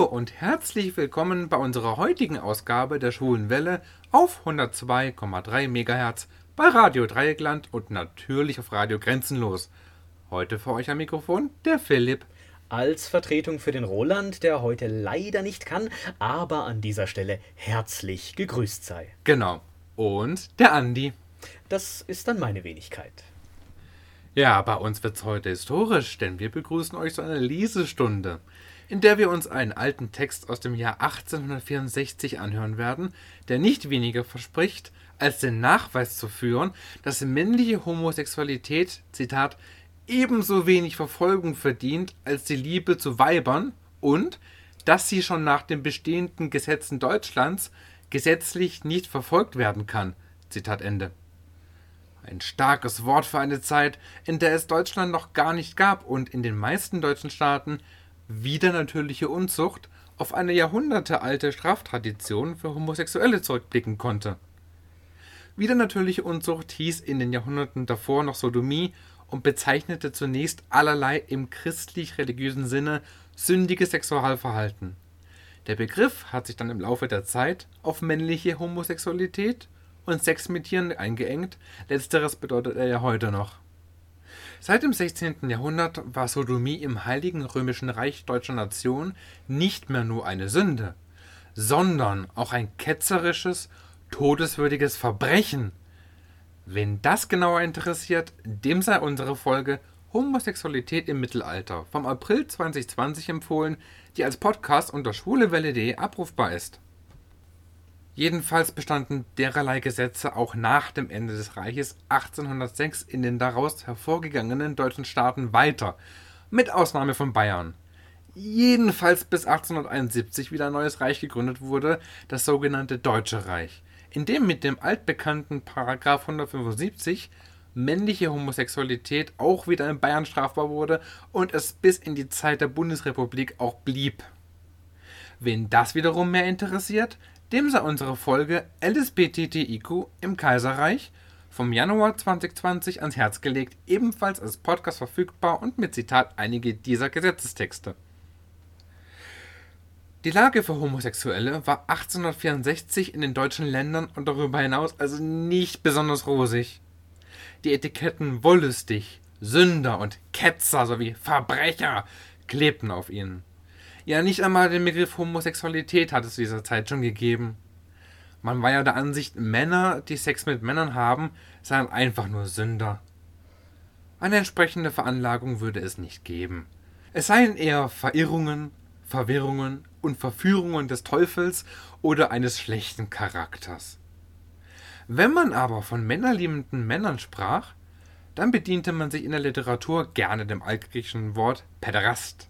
Hallo und herzlich willkommen bei unserer heutigen Ausgabe der Schwulen Welle auf 102,3 MHz bei Radio Dreieckland und natürlich auf Radio Grenzenlos. Heute für euch am Mikrofon der Philipp. Als Vertretung für den Roland, der heute leider nicht kann, aber an dieser Stelle herzlich gegrüßt sei. Genau. Und der Andi. Das ist dann meine Wenigkeit. Ja, bei uns wird's heute historisch, denn wir begrüßen euch zu einer Lesestunde, in der wir uns einen alten Text aus dem Jahr 1864 anhören werden, der nicht weniger verspricht, als den Nachweis zu führen, dass männliche Homosexualität, Zitat, ebenso wenig Verfolgung verdient als die Liebe zu Weibern und dass sie schon nach den bestehenden Gesetzen Deutschlands gesetzlich nicht verfolgt werden kann. Zitat Ende. Ein starkes Wort für eine Zeit, in der es Deutschland noch gar nicht gab und in den meisten deutschen Staaten wieder natürliche Unzucht auf eine jahrhundertealte Straftradition für Homosexuelle zurückblicken konnte. Wieder natürliche Unzucht hieß in den Jahrhunderten davor noch Sodomie und bezeichnete zunächst allerlei im christlich-religiösen Sinne sündiges Sexualverhalten. Der Begriff hat sich dann im Laufe der Zeit auf männliche Homosexualität und Sex mit Tieren eingeengt, letzteres bedeutet er ja heute noch. Seit dem 16. Jahrhundert war Sodomie im Heiligen Römischen Reich deutscher Nation nicht mehr nur eine Sünde, sondern auch ein ketzerisches, todeswürdiges Verbrechen, Wen das genauer interessiert, dem sei unsere Folge Homosexualität im Mittelalter vom April 2020 empfohlen, die als Podcast unter schwulewelle.de abrufbar ist. Jedenfalls bestanden dererlei Gesetze auch nach dem Ende des Reiches 1806 in den daraus hervorgegangenen deutschen Staaten weiter, mit Ausnahme von Bayern. Jedenfalls bis 1871 wieder ein neues Reich gegründet wurde, das sogenannte Deutsche Reich in dem mit dem altbekannten Paragraph 175 männliche Homosexualität auch wieder in Bayern strafbar wurde und es bis in die Zeit der Bundesrepublik auch blieb. Wen das wiederum mehr interessiert, dem sei unsere Folge LSBTTIQ im Kaiserreich vom Januar 2020 ans Herz gelegt, ebenfalls als Podcast verfügbar und mit Zitat einige dieser Gesetzestexte. Die Lage für Homosexuelle war 1864 in den deutschen Ländern und darüber hinaus also nicht besonders rosig. Die Etiketten wollüstig, Sünder und Ketzer sowie Verbrecher klebten auf ihnen. Ja, nicht einmal den Begriff Homosexualität hat es zu dieser Zeit schon gegeben. Man war ja der Ansicht, Männer, die Sex mit Männern haben, seien einfach nur Sünder. Eine entsprechende Veranlagung würde es nicht geben. Es seien eher Verirrungen, Verwirrungen und Verführungen des Teufels oder eines schlechten Charakters. Wenn man aber von männerliebenden Männern sprach, dann bediente man sich in der Literatur gerne dem altgriechischen Wort Päderast.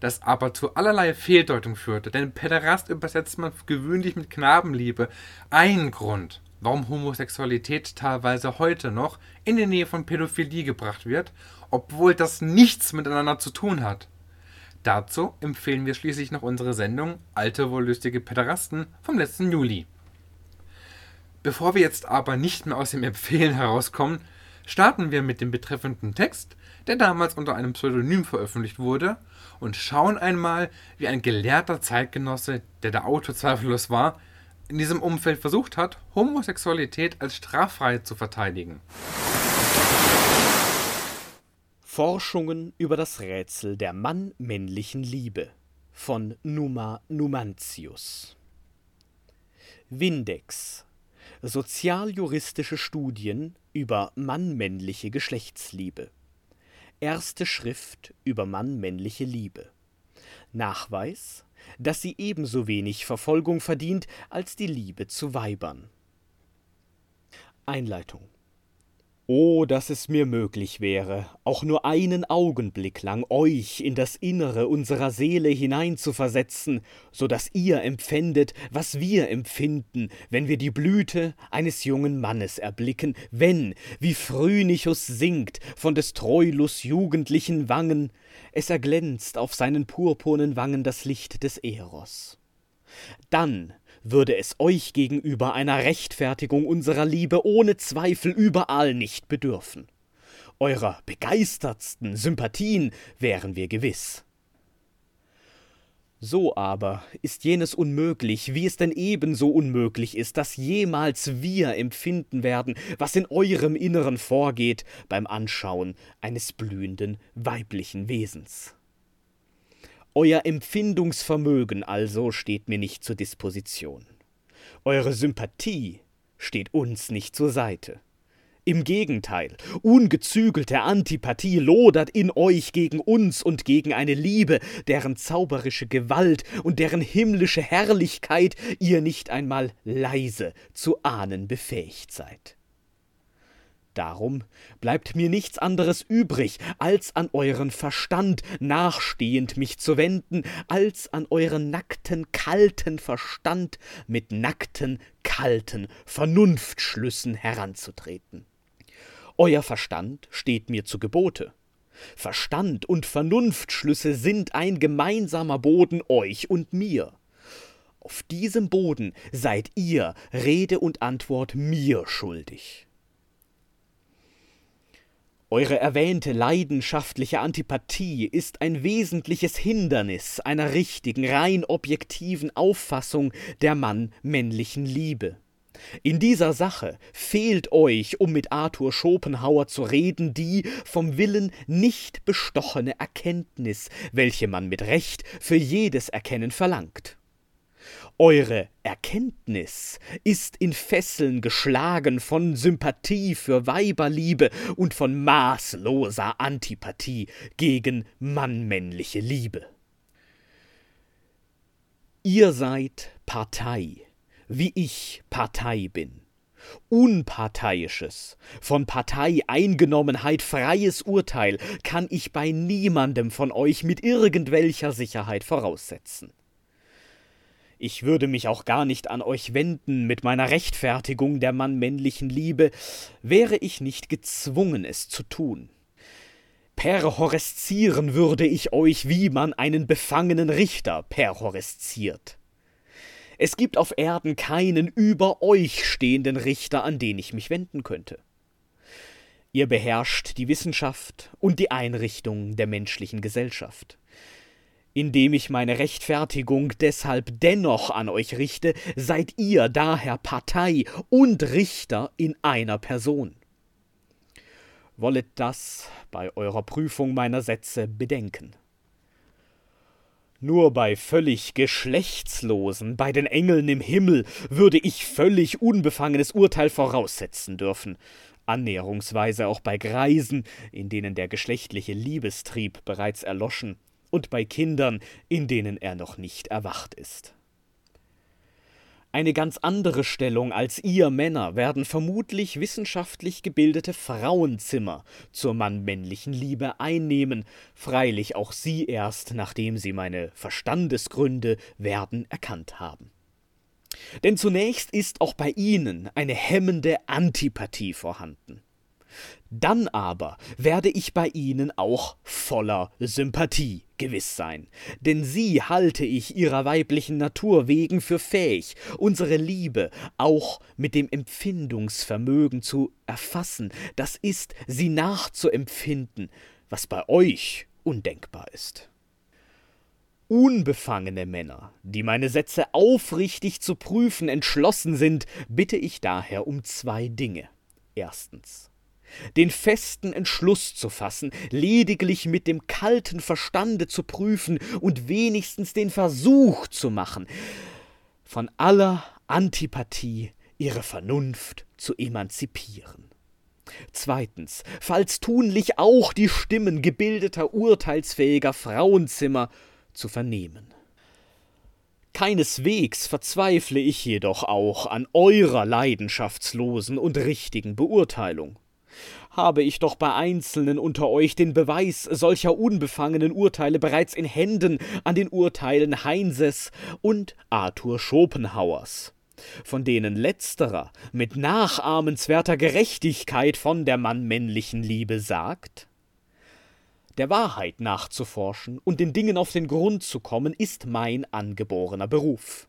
Das aber zu allerlei Fehldeutung führte, denn Päderast übersetzt man gewöhnlich mit Knabenliebe. Ein Grund, warum Homosexualität teilweise heute noch in die Nähe von Pädophilie gebracht wird, obwohl das nichts miteinander zu tun hat. Dazu empfehlen wir schließlich noch unsere Sendung Alte wollüstige Päderasten vom letzten Juli. Bevor wir jetzt aber nicht mehr aus dem Empfehlen herauskommen, starten wir mit dem betreffenden Text, der damals unter einem Pseudonym veröffentlicht wurde, und schauen einmal, wie ein gelehrter Zeitgenosse, der der Autor zweifellos war, in diesem Umfeld versucht hat, Homosexualität als straffrei zu verteidigen. Forschungen über das Rätsel der Mann-männlichen Liebe von Numa Numantius Windex Sozialjuristische Studien über mann-männliche Geschlechtsliebe. Erste Schrift über mann-männliche Liebe. Nachweis, dass sie ebenso wenig Verfolgung verdient als die Liebe zu Weibern. Einleitung Oh, dass es mir möglich wäre, auch nur einen Augenblick lang euch in das Innere unserer Seele hineinzuversetzen, so dass ihr empfändet, was wir empfinden, wenn wir die Blüte eines jungen Mannes erblicken, wenn, wie Phrynichus singt von des Troilus jugendlichen Wangen, es erglänzt auf seinen purpurnen Wangen das Licht des Eros. Dann würde es euch gegenüber einer Rechtfertigung unserer Liebe ohne Zweifel überall nicht bedürfen. Eurer begeistertsten Sympathien wären wir gewiss. So aber ist jenes unmöglich, wie es denn ebenso unmöglich ist, dass jemals wir empfinden werden, was in eurem Inneren vorgeht beim Anschauen eines blühenden weiblichen Wesens. Euer Empfindungsvermögen also steht mir nicht zur Disposition. Eure Sympathie steht uns nicht zur Seite. Im Gegenteil, ungezügelte Antipathie lodert in euch gegen uns und gegen eine Liebe, deren zauberische Gewalt und deren himmlische Herrlichkeit ihr nicht einmal leise zu ahnen befähigt seid. Darum bleibt mir nichts anderes übrig, als an euren Verstand nachstehend mich zu wenden, als an euren nackten, kalten Verstand mit nackten, kalten Vernunftschlüssen heranzutreten. Euer Verstand steht mir zu Gebote. Verstand und Vernunftschlüsse sind ein gemeinsamer Boden euch und mir. Auf diesem Boden seid ihr Rede und Antwort mir schuldig. Eure erwähnte leidenschaftliche Antipathie ist ein wesentliches Hindernis einer richtigen, rein objektiven Auffassung der Mann-männlichen Liebe. In dieser Sache fehlt euch, um mit Arthur Schopenhauer zu reden, die vom Willen nicht bestochene Erkenntnis, welche man mit Recht für jedes Erkennen verlangt. Eure Erkenntnis ist in Fesseln geschlagen von Sympathie für Weiberliebe und von maßloser Antipathie gegen mannmännliche Liebe. Ihr seid Partei wie ich Partei bin. Unparteiisches, von Parteieingenommenheit freies Urteil kann ich bei niemandem von euch mit irgendwelcher Sicherheit voraussetzen. Ich würde mich auch gar nicht an euch wenden mit meiner Rechtfertigung der mannmännlichen Liebe, wäre ich nicht gezwungen, es zu tun. Perhoreszieren würde ich euch, wie man einen befangenen Richter perhoresziert. Es gibt auf Erden keinen über euch stehenden Richter, an den ich mich wenden könnte. Ihr beherrscht die Wissenschaft und die Einrichtung der menschlichen Gesellschaft. Indem ich meine Rechtfertigung deshalb dennoch an euch richte, seid ihr daher Partei und Richter in einer Person. Wollet das bei eurer Prüfung meiner Sätze bedenken. Nur bei völlig Geschlechtslosen, bei den Engeln im Himmel, würde ich völlig unbefangenes Urteil voraussetzen dürfen, annäherungsweise auch bei Greisen, in denen der geschlechtliche Liebestrieb bereits erloschen, und bei Kindern, in denen er noch nicht erwacht ist. Eine ganz andere Stellung als ihr Männer werden vermutlich wissenschaftlich gebildete Frauenzimmer zur mannmännlichen Liebe einnehmen, freilich auch sie erst, nachdem sie meine Verstandesgründe werden erkannt haben. Denn zunächst ist auch bei ihnen eine hemmende Antipathie vorhanden. Dann aber werde ich bei ihnen auch voller Sympathie gewiss sein, denn sie halte ich ihrer weiblichen Natur wegen für fähig, unsere Liebe auch mit dem Empfindungsvermögen zu erfassen, das ist, sie nachzuempfinden, was bei euch undenkbar ist. Unbefangene Männer, die meine Sätze aufrichtig zu prüfen entschlossen sind, bitte ich daher um zwei Dinge. Erstens den festen Entschluss zu fassen, lediglich mit dem kalten Verstande zu prüfen und wenigstens den Versuch zu machen, von aller Antipathie ihre Vernunft zu emanzipieren. Zweitens, falls tunlich auch die Stimmen gebildeter, urteilsfähiger Frauenzimmer zu vernehmen. Keineswegs verzweifle ich jedoch auch an eurer leidenschaftslosen und richtigen Beurteilung habe ich doch bei Einzelnen unter euch den Beweis solcher unbefangenen Urteile bereits in Händen an den Urteilen Heinses und Arthur Schopenhauers, von denen letzterer mit nachahmenswerter Gerechtigkeit von der mannmännlichen Liebe sagt, der Wahrheit nachzuforschen und den Dingen auf den Grund zu kommen, ist mein angeborener Beruf.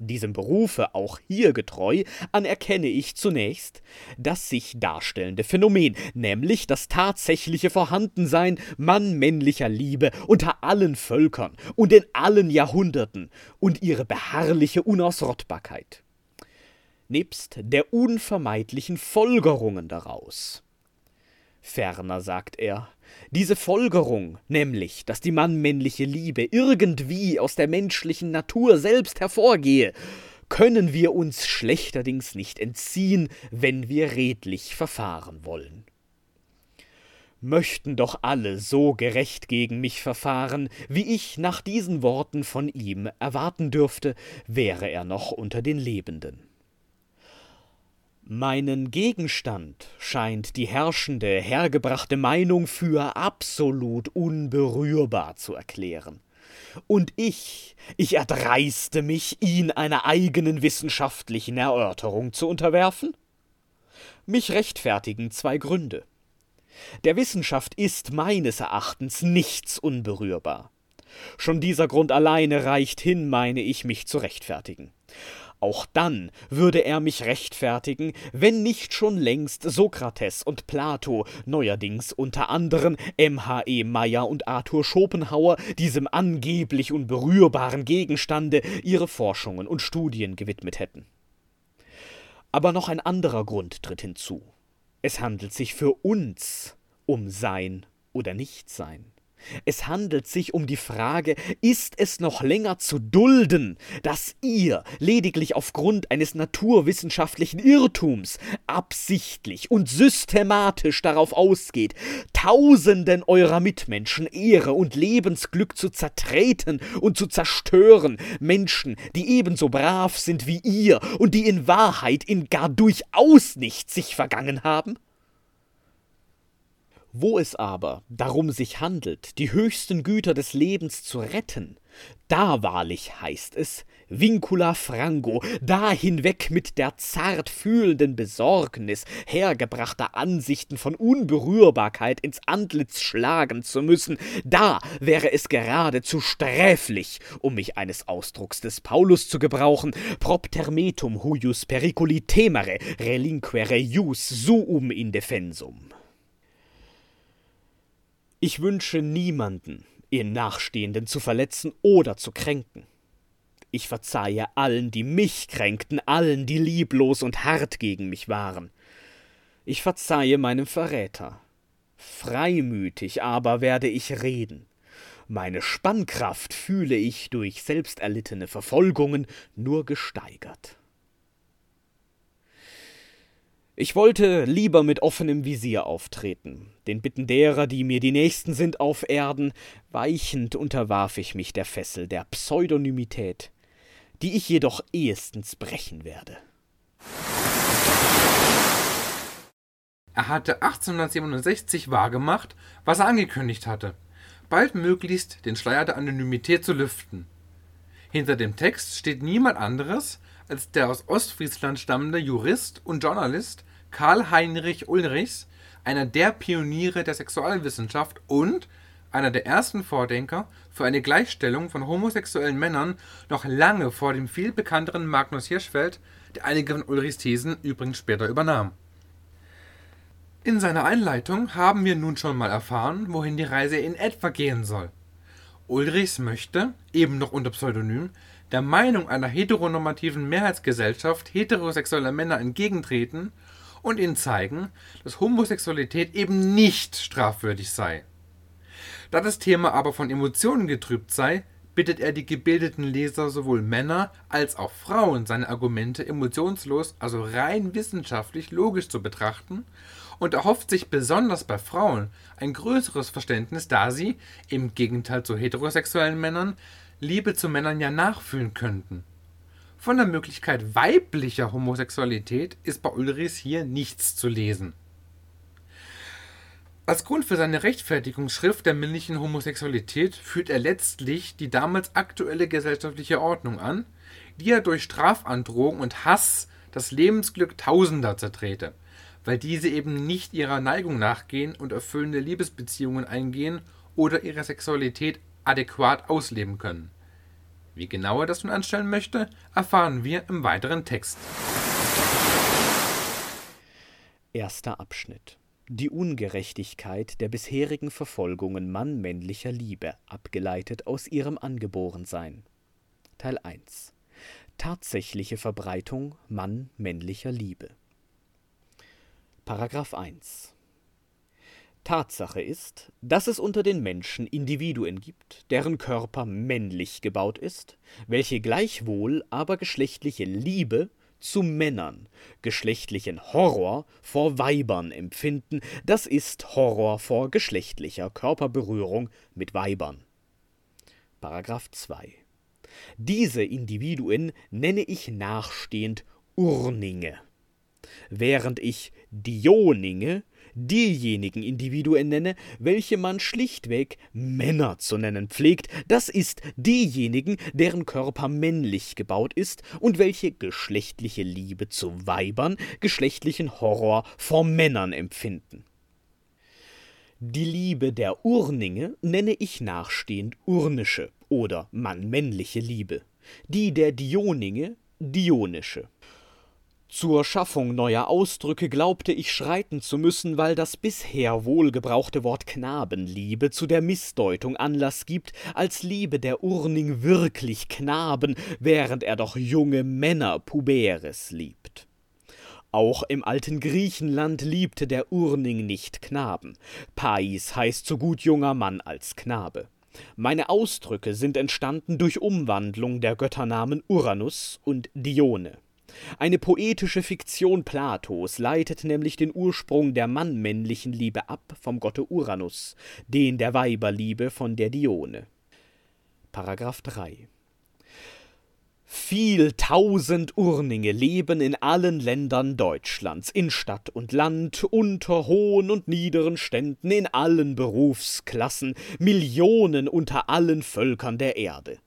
Diesem Berufe auch hier getreu anerkenne ich zunächst das sich darstellende Phänomen, nämlich das tatsächliche Vorhandensein mann-männlicher Liebe unter allen Völkern und in allen Jahrhunderten und ihre beharrliche Unausrottbarkeit. Nebst der unvermeidlichen Folgerungen daraus. Ferner sagt er, diese Folgerung, nämlich, dass die mannmännliche Liebe irgendwie aus der menschlichen Natur selbst hervorgehe, können wir uns schlechterdings nicht entziehen, wenn wir redlich verfahren wollen. Möchten doch alle so gerecht gegen mich verfahren, wie ich nach diesen Worten von ihm erwarten dürfte, wäre er noch unter den Lebenden. Meinen Gegenstand scheint die herrschende, hergebrachte Meinung für absolut unberührbar zu erklären. Und ich, ich erdreiste mich, ihn einer eigenen wissenschaftlichen Erörterung zu unterwerfen? Mich rechtfertigen zwei Gründe. Der Wissenschaft ist meines Erachtens nichts unberührbar. Schon dieser Grund alleine reicht hin, meine ich, mich zu rechtfertigen. Auch dann würde er mich rechtfertigen, wenn nicht schon längst Sokrates und Plato, neuerdings unter anderen M.H.E. Meyer und Arthur Schopenhauer, diesem angeblich unberührbaren Gegenstande ihre Forschungen und Studien gewidmet hätten. Aber noch ein anderer Grund tritt hinzu. Es handelt sich für uns um Sein oder Nichtsein. Es handelt sich um die Frage, ist es noch länger zu dulden, dass ihr lediglich aufgrund eines naturwissenschaftlichen Irrtums absichtlich und systematisch darauf ausgeht, Tausenden eurer Mitmenschen Ehre und Lebensglück zu zertreten und zu zerstören, Menschen, die ebenso brav sind wie ihr und die in Wahrheit in gar durchaus nicht sich vergangen haben? Wo es aber darum sich handelt, die höchsten Güter des Lebens zu retten, da wahrlich heißt es, vincula frango, da hinweg mit der zart fühlenden Besorgnis hergebrachter Ansichten von Unberührbarkeit ins Antlitz schlagen zu müssen, da wäre es geradezu sträflich, um mich eines Ausdrucks des Paulus zu gebrauchen, proptermetum huius periculi temere, relinquere jus suum indefensum. Ich wünsche niemanden, ihren Nachstehenden zu verletzen oder zu kränken. Ich verzeihe allen, die mich kränkten, allen, die lieblos und hart gegen mich waren. Ich verzeihe meinem Verräter. Freimütig aber werde ich reden. Meine Spannkraft fühle ich durch selbsterlittene Verfolgungen nur gesteigert. Ich wollte lieber mit offenem Visier auftreten, den Bitten derer, die mir die Nächsten sind auf Erden, weichend unterwarf ich mich der Fessel der Pseudonymität, die ich jedoch ehestens brechen werde. Er hatte 1867 wahrgemacht, was er angekündigt hatte, baldmöglichst den Schleier der Anonymität zu lüften. Hinter dem Text steht niemand anderes als der aus Ostfriesland stammende Jurist und Journalist Karl Heinrich Ulrichs, einer der Pioniere der Sexualwissenschaft und einer der ersten Vordenker für eine Gleichstellung von homosexuellen Männern noch lange vor dem viel bekannteren Magnus Hirschfeld, der einige von Ulrichs Thesen übrigens später übernahm. In seiner Einleitung haben wir nun schon mal erfahren, wohin die Reise in etwa gehen soll. Ulrichs möchte, eben noch unter Pseudonym, der Meinung einer heteronormativen Mehrheitsgesellschaft heterosexueller Männer entgegentreten und ihnen zeigen, dass Homosexualität eben nicht strafwürdig sei. Da das Thema aber von Emotionen getrübt sei, bittet er die gebildeten Leser sowohl Männer als auch Frauen, seine Argumente emotionslos, also rein wissenschaftlich logisch zu betrachten und erhofft sich besonders bei Frauen ein größeres Verständnis, da sie, im Gegenteil zu heterosexuellen Männern, Liebe zu Männern ja nachfühlen könnten. Von der Möglichkeit weiblicher Homosexualität ist bei Ulrichs hier nichts zu lesen. Als Grund für seine Rechtfertigungsschrift der männlichen Homosexualität führt er letztlich die damals aktuelle gesellschaftliche Ordnung an, die er durch Strafandrohung und Hass das Lebensglück Tausender zertrete, weil diese eben nicht ihrer Neigung nachgehen und erfüllende Liebesbeziehungen eingehen oder ihre Sexualität adäquat ausleben können. Wie genau er das nun anstellen möchte, erfahren wir im weiteren Text. Erster Abschnitt. Die Ungerechtigkeit der bisherigen Verfolgungen mann-männlicher Liebe, abgeleitet aus ihrem Angeborensein. Teil 1. Tatsächliche Verbreitung mann-männlicher Liebe. Paragraph 1 Tatsache ist, dass es unter den Menschen Individuen gibt, deren Körper männlich gebaut ist, welche gleichwohl aber geschlechtliche Liebe zu Männern, geschlechtlichen Horror vor Weibern empfinden, das ist Horror vor geschlechtlicher Körperberührung mit Weibern. Paragraph 2 Diese Individuen nenne ich nachstehend Urninge, während ich Dioninge diejenigen Individuen nenne, welche man schlichtweg Männer zu nennen pflegt, das ist diejenigen, deren Körper männlich gebaut ist und welche geschlechtliche Liebe zu Weibern, geschlechtlichen Horror vor Männern empfinden. Die Liebe der Urninge nenne ich nachstehend urnische oder mannmännliche Liebe, die der Dioninge dionische. Zur Schaffung neuer Ausdrücke glaubte ich schreiten zu müssen, weil das bisher wohlgebrauchte Wort Knabenliebe zu der Missdeutung Anlass gibt, als liebe der Urning wirklich Knaben, während er doch junge Männer Puberes liebt. Auch im alten Griechenland liebte der Urning nicht Knaben. Pais heißt so gut junger Mann als Knabe. Meine Ausdrücke sind entstanden durch Umwandlung der Götternamen Uranus und Dione. Eine poetische Fiktion Platos leitet nämlich den Ursprung der mannmännlichen Liebe ab vom Gotte Uranus, den der Weiberliebe von der Dione. Paragraph 3 viel tausend Urninge leben in allen Ländern Deutschlands, in Stadt und Land, unter hohen und niederen Ständen, in allen Berufsklassen, Millionen unter allen Völkern der Erde.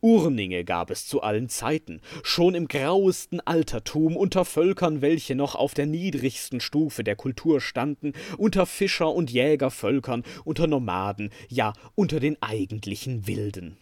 Urninge gab es zu allen Zeiten, schon im grauesten Altertum unter Völkern, welche noch auf der niedrigsten Stufe der Kultur standen, unter Fischer- und Jägervölkern, unter Nomaden, ja unter den eigentlichen Wilden.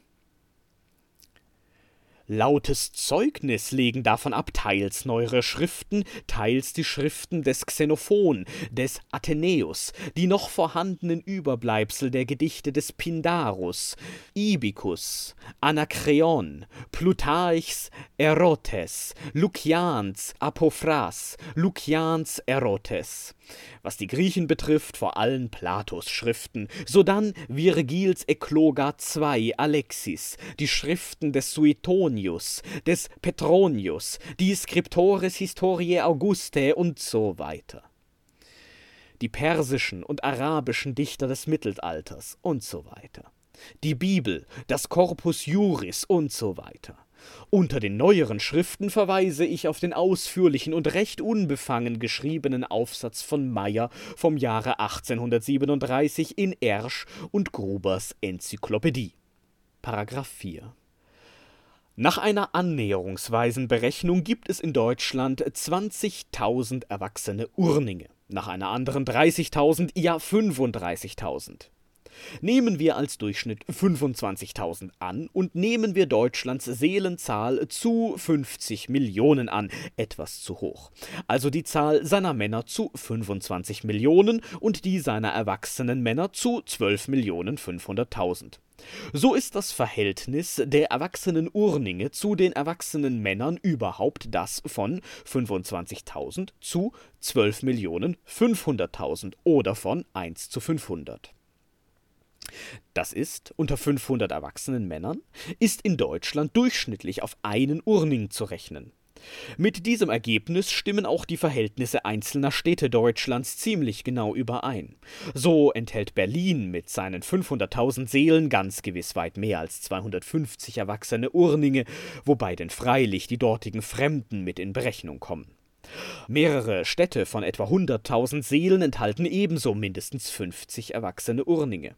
Lautes Zeugnis legen davon ab teils neuere Schriften, teils die Schriften des Xenophon, des Athenäus, die noch vorhandenen Überbleibsel der Gedichte des Pindarus, Ibicus, Anakreon, Plutarchs Erotes, Lukians Apophras, Lukians Erotes. Was die Griechen betrifft, vor allem Platos Schriften, sodann Virgils Ekloga II Alexis, die Schriften des Suetonius, des Petronius, die Scriptores Historiae Augustae und so weiter. Die persischen und arabischen Dichter des Mittelalters und so weiter. Die Bibel, das Corpus Juris und so weiter unter den neueren Schriften verweise ich auf den ausführlichen und recht unbefangen geschriebenen Aufsatz von Meyer vom Jahre 1837 in Ersch und Grubers Enzyklopädie. Paragraph 4 nach einer annäherungsweisen Berechnung gibt es in Deutschland 20.000 erwachsene Urninge, nach einer anderen 30.000, ja 35.000. Nehmen wir als Durchschnitt 25.000 an und nehmen wir Deutschlands Seelenzahl zu 50 Millionen an, etwas zu hoch. Also die Zahl seiner Männer zu 25 Millionen und die seiner erwachsenen Männer zu 12 Millionen 500.000. So ist das Verhältnis der erwachsenen Urninge zu den erwachsenen Männern überhaupt das von 25.000 zu 12 Millionen 500.000 oder von 1 zu 500. Das ist, unter 500 erwachsenen Männern, ist in Deutschland durchschnittlich auf einen Urning zu rechnen. Mit diesem Ergebnis stimmen auch die Verhältnisse einzelner Städte Deutschlands ziemlich genau überein. So enthält Berlin mit seinen 500.000 Seelen ganz gewiss weit mehr als 250 erwachsene Urninge, wobei denn freilich die dortigen Fremden mit in Berechnung kommen. Mehrere Städte von etwa 100.000 Seelen enthalten ebenso mindestens 50 erwachsene Urninge.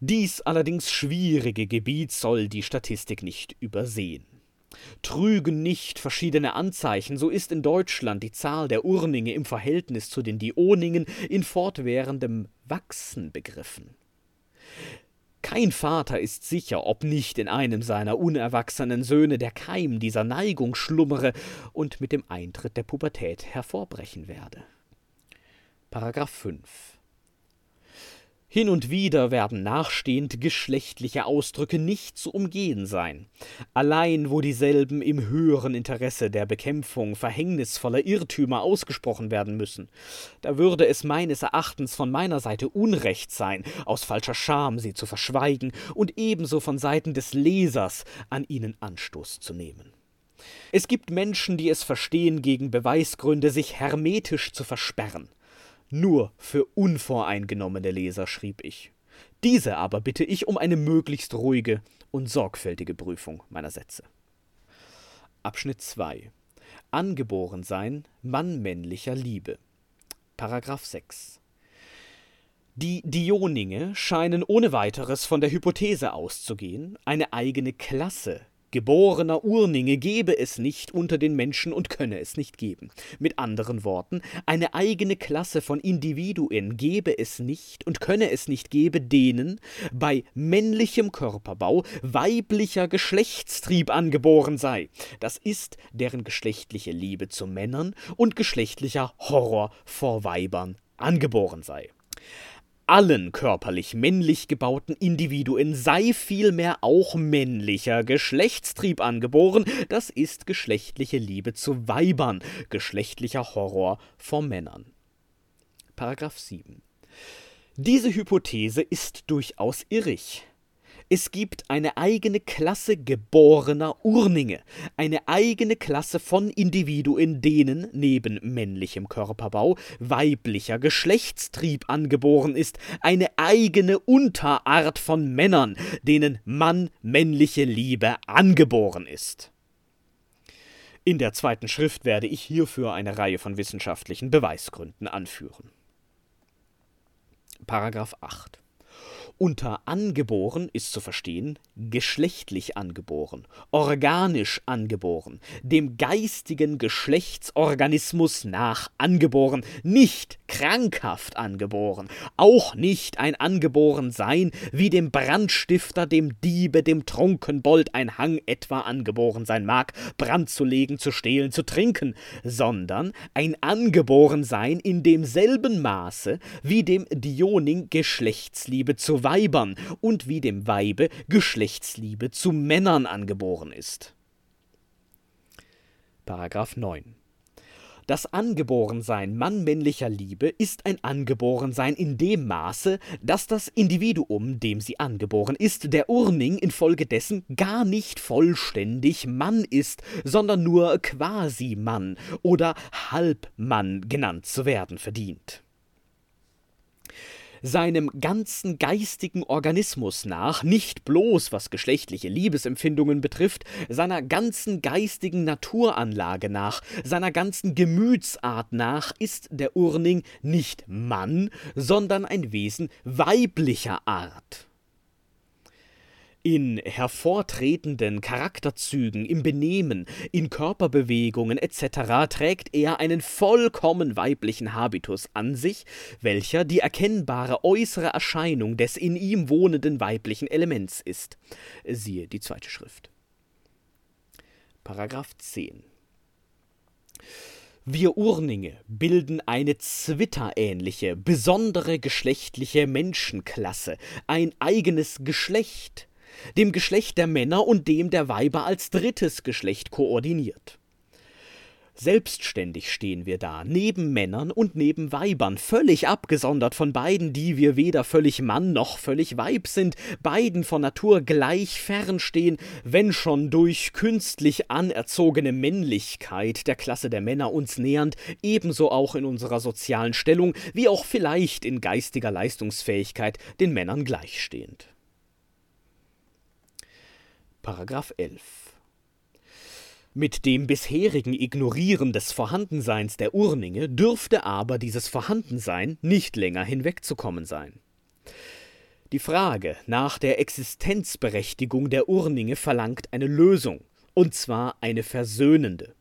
Dies allerdings schwierige Gebiet soll die Statistik nicht übersehen. Trügen nicht verschiedene Anzeichen, so ist in Deutschland die Zahl der Urninge im Verhältnis zu den Dioningen in fortwährendem Wachsen begriffen. Kein Vater ist sicher, ob nicht in einem seiner unerwachsenen Söhne der Keim dieser Neigung schlummere und mit dem Eintritt der Pubertät hervorbrechen werde. Paragraph 5 hin und wieder werden nachstehend geschlechtliche Ausdrücke nicht zu umgehen sein. Allein wo dieselben im höheren Interesse der Bekämpfung verhängnisvoller Irrtümer ausgesprochen werden müssen, da würde es meines Erachtens von meiner Seite Unrecht sein, aus falscher Scham sie zu verschweigen und ebenso von Seiten des Lesers an ihnen Anstoß zu nehmen. Es gibt Menschen, die es verstehen, gegen Beweisgründe sich hermetisch zu versperren. Nur für unvoreingenommene Leser schrieb ich. Diese aber bitte ich um eine möglichst ruhige und sorgfältige Prüfung meiner Sätze. Abschnitt 2 Angeborensein mannmännlicher Liebe. Paragraph 6 die Dioninge scheinen ohne weiteres von der Hypothese auszugehen, eine eigene Klasse Geborener Urninge gebe es nicht unter den Menschen und könne es nicht geben. Mit anderen Worten, eine eigene Klasse von Individuen gebe es nicht und könne es nicht geben, denen bei männlichem Körperbau weiblicher Geschlechtstrieb angeboren sei. Das ist deren geschlechtliche Liebe zu Männern und geschlechtlicher Horror vor Weibern angeboren sei allen körperlich männlich gebauten Individuen sei vielmehr auch männlicher Geschlechtstrieb angeboren, das ist geschlechtliche Liebe zu Weibern, geschlechtlicher Horror vor Männern. Paragraph 7 Diese Hypothese ist durchaus irrig. Es gibt eine eigene Klasse geborener Urninge, eine eigene Klasse von Individuen, denen neben männlichem Körperbau weiblicher Geschlechtstrieb angeboren ist, eine eigene Unterart von Männern, denen Mann-männliche Liebe angeboren ist. In der zweiten Schrift werde ich hierfür eine Reihe von wissenschaftlichen Beweisgründen anführen. Paragraph 8 unter angeboren ist zu verstehen geschlechtlich angeboren, organisch angeboren, dem geistigen Geschlechtsorganismus nach angeboren, nicht krankhaft angeboren, auch nicht ein angeboren sein, wie dem Brandstifter, dem Diebe, dem Trunkenbold ein Hang etwa angeboren sein mag, Brand zu legen, zu stehlen, zu trinken, sondern ein angeboren sein in demselben Maße, wie dem Dioning Geschlechtsliebe zu Weibern und wie dem Weibe Geschlechtsliebe zu Männern angeboren ist. Paragraph 9 das Angeborensein mannmännlicher Liebe ist ein Angeborensein in dem Maße, dass das Individuum, dem sie angeboren ist, der Urning infolgedessen gar nicht vollständig Mann ist, sondern nur quasi Mann oder Halbmann genannt zu werden verdient seinem ganzen geistigen Organismus nach, nicht bloß was geschlechtliche Liebesempfindungen betrifft, seiner ganzen geistigen Naturanlage nach, seiner ganzen Gemütsart nach, ist der Urning nicht Mann, sondern ein Wesen weiblicher Art in hervortretenden Charakterzügen, im Benehmen, in Körperbewegungen etc. trägt er einen vollkommen weiblichen Habitus an sich, welcher die erkennbare äußere Erscheinung des in ihm wohnenden weiblichen Elements ist. Siehe die zweite Schrift. Paragraph 10 wir Urninge bilden eine zwitterähnliche, besondere geschlechtliche Menschenklasse, ein eigenes Geschlecht, dem Geschlecht der Männer und dem der Weiber als drittes Geschlecht koordiniert. Selbstständig stehen wir da, neben Männern und neben Weibern, völlig abgesondert von beiden, die wir weder völlig Mann noch völlig Weib sind, beiden von Natur gleich fernstehen, wenn schon durch künstlich anerzogene Männlichkeit der Klasse der Männer uns nähernd, ebenso auch in unserer sozialen Stellung, wie auch vielleicht in geistiger Leistungsfähigkeit den Männern gleichstehend. Paragraph 11 mit dem bisherigen Ignorieren des Vorhandenseins der Urninge dürfte aber dieses Vorhandensein nicht länger hinwegzukommen sein. Die Frage nach der Existenzberechtigung der Urninge verlangt eine Lösung, und zwar eine versöhnende.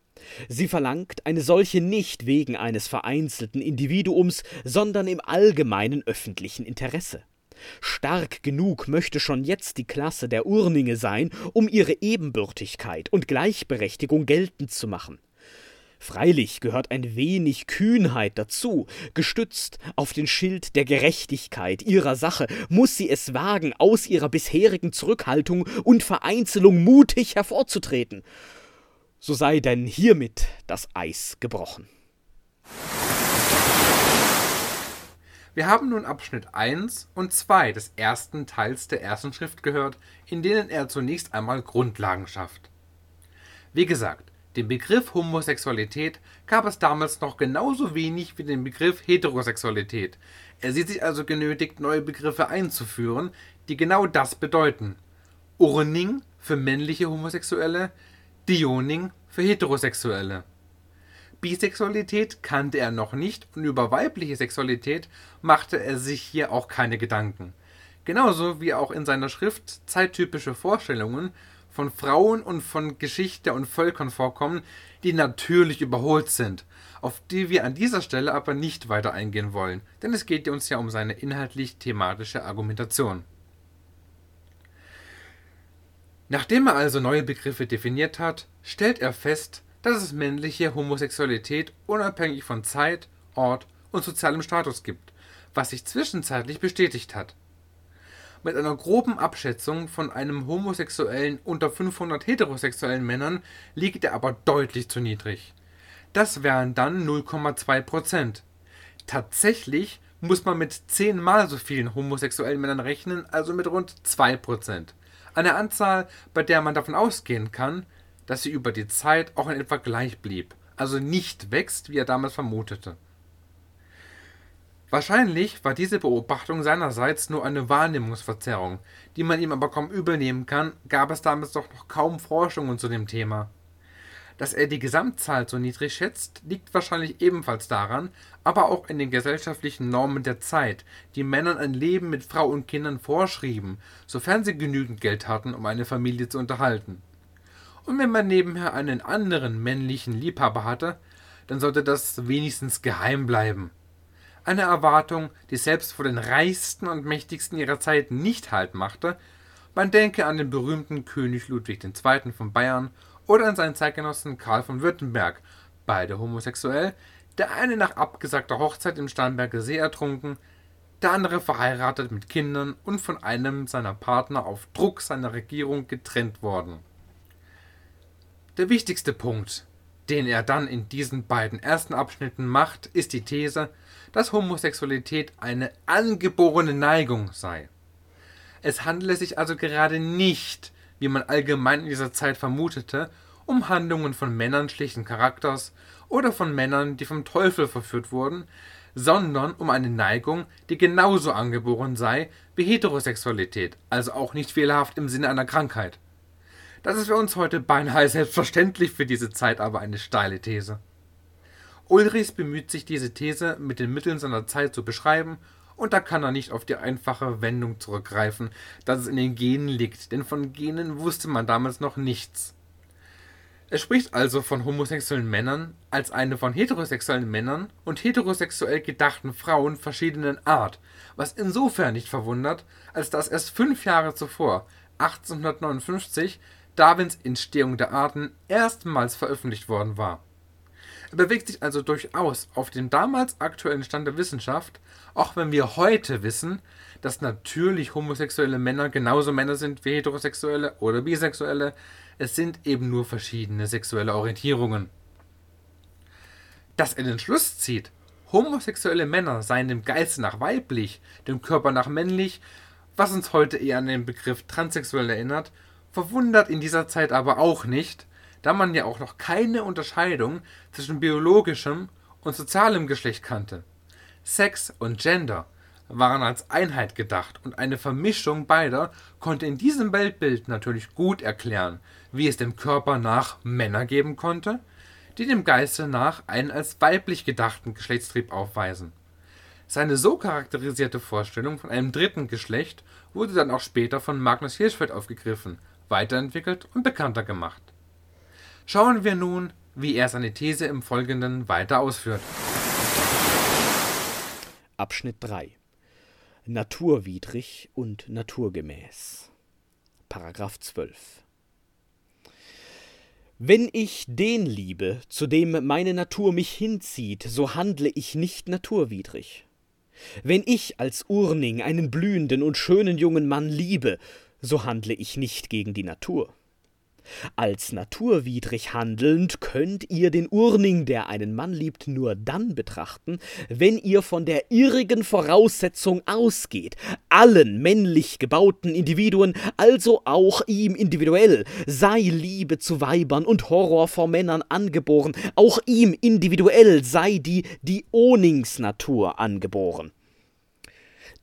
Sie verlangt eine solche nicht wegen eines vereinzelten Individuums, sondern im allgemeinen öffentlichen Interesse. Stark genug möchte schon jetzt die Klasse der Urninge sein, um ihre Ebenbürtigkeit und Gleichberechtigung geltend zu machen. Freilich gehört ein wenig Kühnheit dazu. Gestützt auf den Schild der Gerechtigkeit ihrer Sache muss sie es wagen, aus ihrer bisherigen Zurückhaltung und Vereinzelung mutig hervorzutreten. So sei denn hiermit das Eis gebrochen. Wir haben nun Abschnitt 1 und 2 des ersten Teils der ersten Schrift gehört, in denen er zunächst einmal Grundlagen schafft. Wie gesagt, den Begriff Homosexualität gab es damals noch genauso wenig wie den Begriff Heterosexualität. Er sieht sich also genötigt, neue Begriffe einzuführen, die genau das bedeuten. Urning für männliche Homosexuelle, Dioning für Heterosexuelle. Bisexualität kannte er noch nicht und über weibliche Sexualität machte er sich hier auch keine Gedanken. Genauso wie auch in seiner Schrift zeittypische Vorstellungen von Frauen und von Geschichte und Völkern vorkommen, die natürlich überholt sind, auf die wir an dieser Stelle aber nicht weiter eingehen wollen, denn es geht uns ja um seine inhaltlich-thematische Argumentation. Nachdem er also neue Begriffe definiert hat, stellt er fest, dass es männliche Homosexualität unabhängig von Zeit, Ort und sozialem Status gibt, was sich zwischenzeitlich bestätigt hat. Mit einer groben Abschätzung von einem Homosexuellen unter 500 heterosexuellen Männern liegt er aber deutlich zu niedrig. Das wären dann 0,2 Prozent. Tatsächlich muss man mit zehnmal so vielen homosexuellen Männern rechnen, also mit rund 2 Prozent. Eine Anzahl, bei der man davon ausgehen kann, dass sie über die Zeit auch in etwa gleich blieb, also nicht wächst, wie er damals vermutete. Wahrscheinlich war diese Beobachtung seinerseits nur eine Wahrnehmungsverzerrung, die man ihm aber kaum übel kann, gab es damals doch noch kaum Forschungen zu dem Thema. Dass er die Gesamtzahl so niedrig schätzt, liegt wahrscheinlich ebenfalls daran, aber auch in den gesellschaftlichen Normen der Zeit, die Männern ein Leben mit Frau und Kindern vorschrieben, sofern sie genügend Geld hatten, um eine Familie zu unterhalten. Und wenn man nebenher einen anderen männlichen Liebhaber hatte, dann sollte das wenigstens geheim bleiben. Eine Erwartung, die selbst vor den reichsten und mächtigsten ihrer Zeit nicht Halt machte. Man denke an den berühmten König Ludwig II. von Bayern oder an seinen Zeitgenossen Karl von Württemberg, beide homosexuell, der eine nach abgesagter Hochzeit im Starnberger See ertrunken, der andere verheiratet mit Kindern und von einem seiner Partner auf Druck seiner Regierung getrennt worden. Der wichtigste Punkt, den er dann in diesen beiden ersten Abschnitten macht, ist die These, dass Homosexualität eine angeborene Neigung sei. Es handele sich also gerade nicht, wie man allgemein in dieser Zeit vermutete, um Handlungen von Männern schlichten Charakters oder von Männern, die vom Teufel verführt wurden, sondern um eine Neigung, die genauso angeboren sei wie Heterosexualität, also auch nicht fehlerhaft im Sinne einer Krankheit. Das ist für uns heute beinahe selbstverständlich, für diese Zeit aber eine steile These. Ulrichs bemüht sich, diese These mit den Mitteln seiner Zeit zu beschreiben, und da kann er nicht auf die einfache Wendung zurückgreifen, dass es in den Genen liegt, denn von Genen wusste man damals noch nichts. Er spricht also von homosexuellen Männern als eine von heterosexuellen Männern und heterosexuell gedachten Frauen verschiedenen Art, was insofern nicht verwundert, als dass erst fünf Jahre zuvor, 1859, Darwins Entstehung der Arten erstmals veröffentlicht worden war. Er bewegt sich also durchaus auf dem damals aktuellen Stand der Wissenschaft, auch wenn wir heute wissen, dass natürlich homosexuelle Männer genauso Männer sind wie heterosexuelle oder bisexuelle. Es sind eben nur verschiedene sexuelle Orientierungen. Dass er den Schluss zieht, homosexuelle Männer seien dem Geiste nach weiblich, dem Körper nach männlich, was uns heute eher an den Begriff transsexuell erinnert, verwundert in dieser Zeit aber auch nicht, da man ja auch noch keine Unterscheidung zwischen biologischem und sozialem Geschlecht kannte. Sex und Gender waren als Einheit gedacht und eine Vermischung beider konnte in diesem Weltbild natürlich gut erklären, wie es dem Körper nach Männer geben konnte, die dem Geiste nach einen als weiblich gedachten Geschlechtstrieb aufweisen. Seine so charakterisierte Vorstellung von einem dritten Geschlecht wurde dann auch später von Magnus Hirschfeld aufgegriffen, weiterentwickelt und bekannter gemacht. Schauen wir nun, wie er seine These im Folgenden weiter ausführt. Abschnitt 3 naturwidrig und naturgemäß. Paragraph 12. Wenn ich den liebe, zu dem meine Natur mich hinzieht, so handle ich nicht naturwidrig. Wenn ich als Urning einen blühenden und schönen jungen Mann liebe, so handle ich nicht gegen die Natur. Als naturwidrig handelnd könnt ihr den Urning, der einen Mann liebt, nur dann betrachten, wenn ihr von der irrigen Voraussetzung ausgeht, allen männlich gebauten Individuen, also auch ihm individuell, sei Liebe zu Weibern und Horror vor Männern angeboren, auch ihm individuell sei die Dioningsnatur angeboren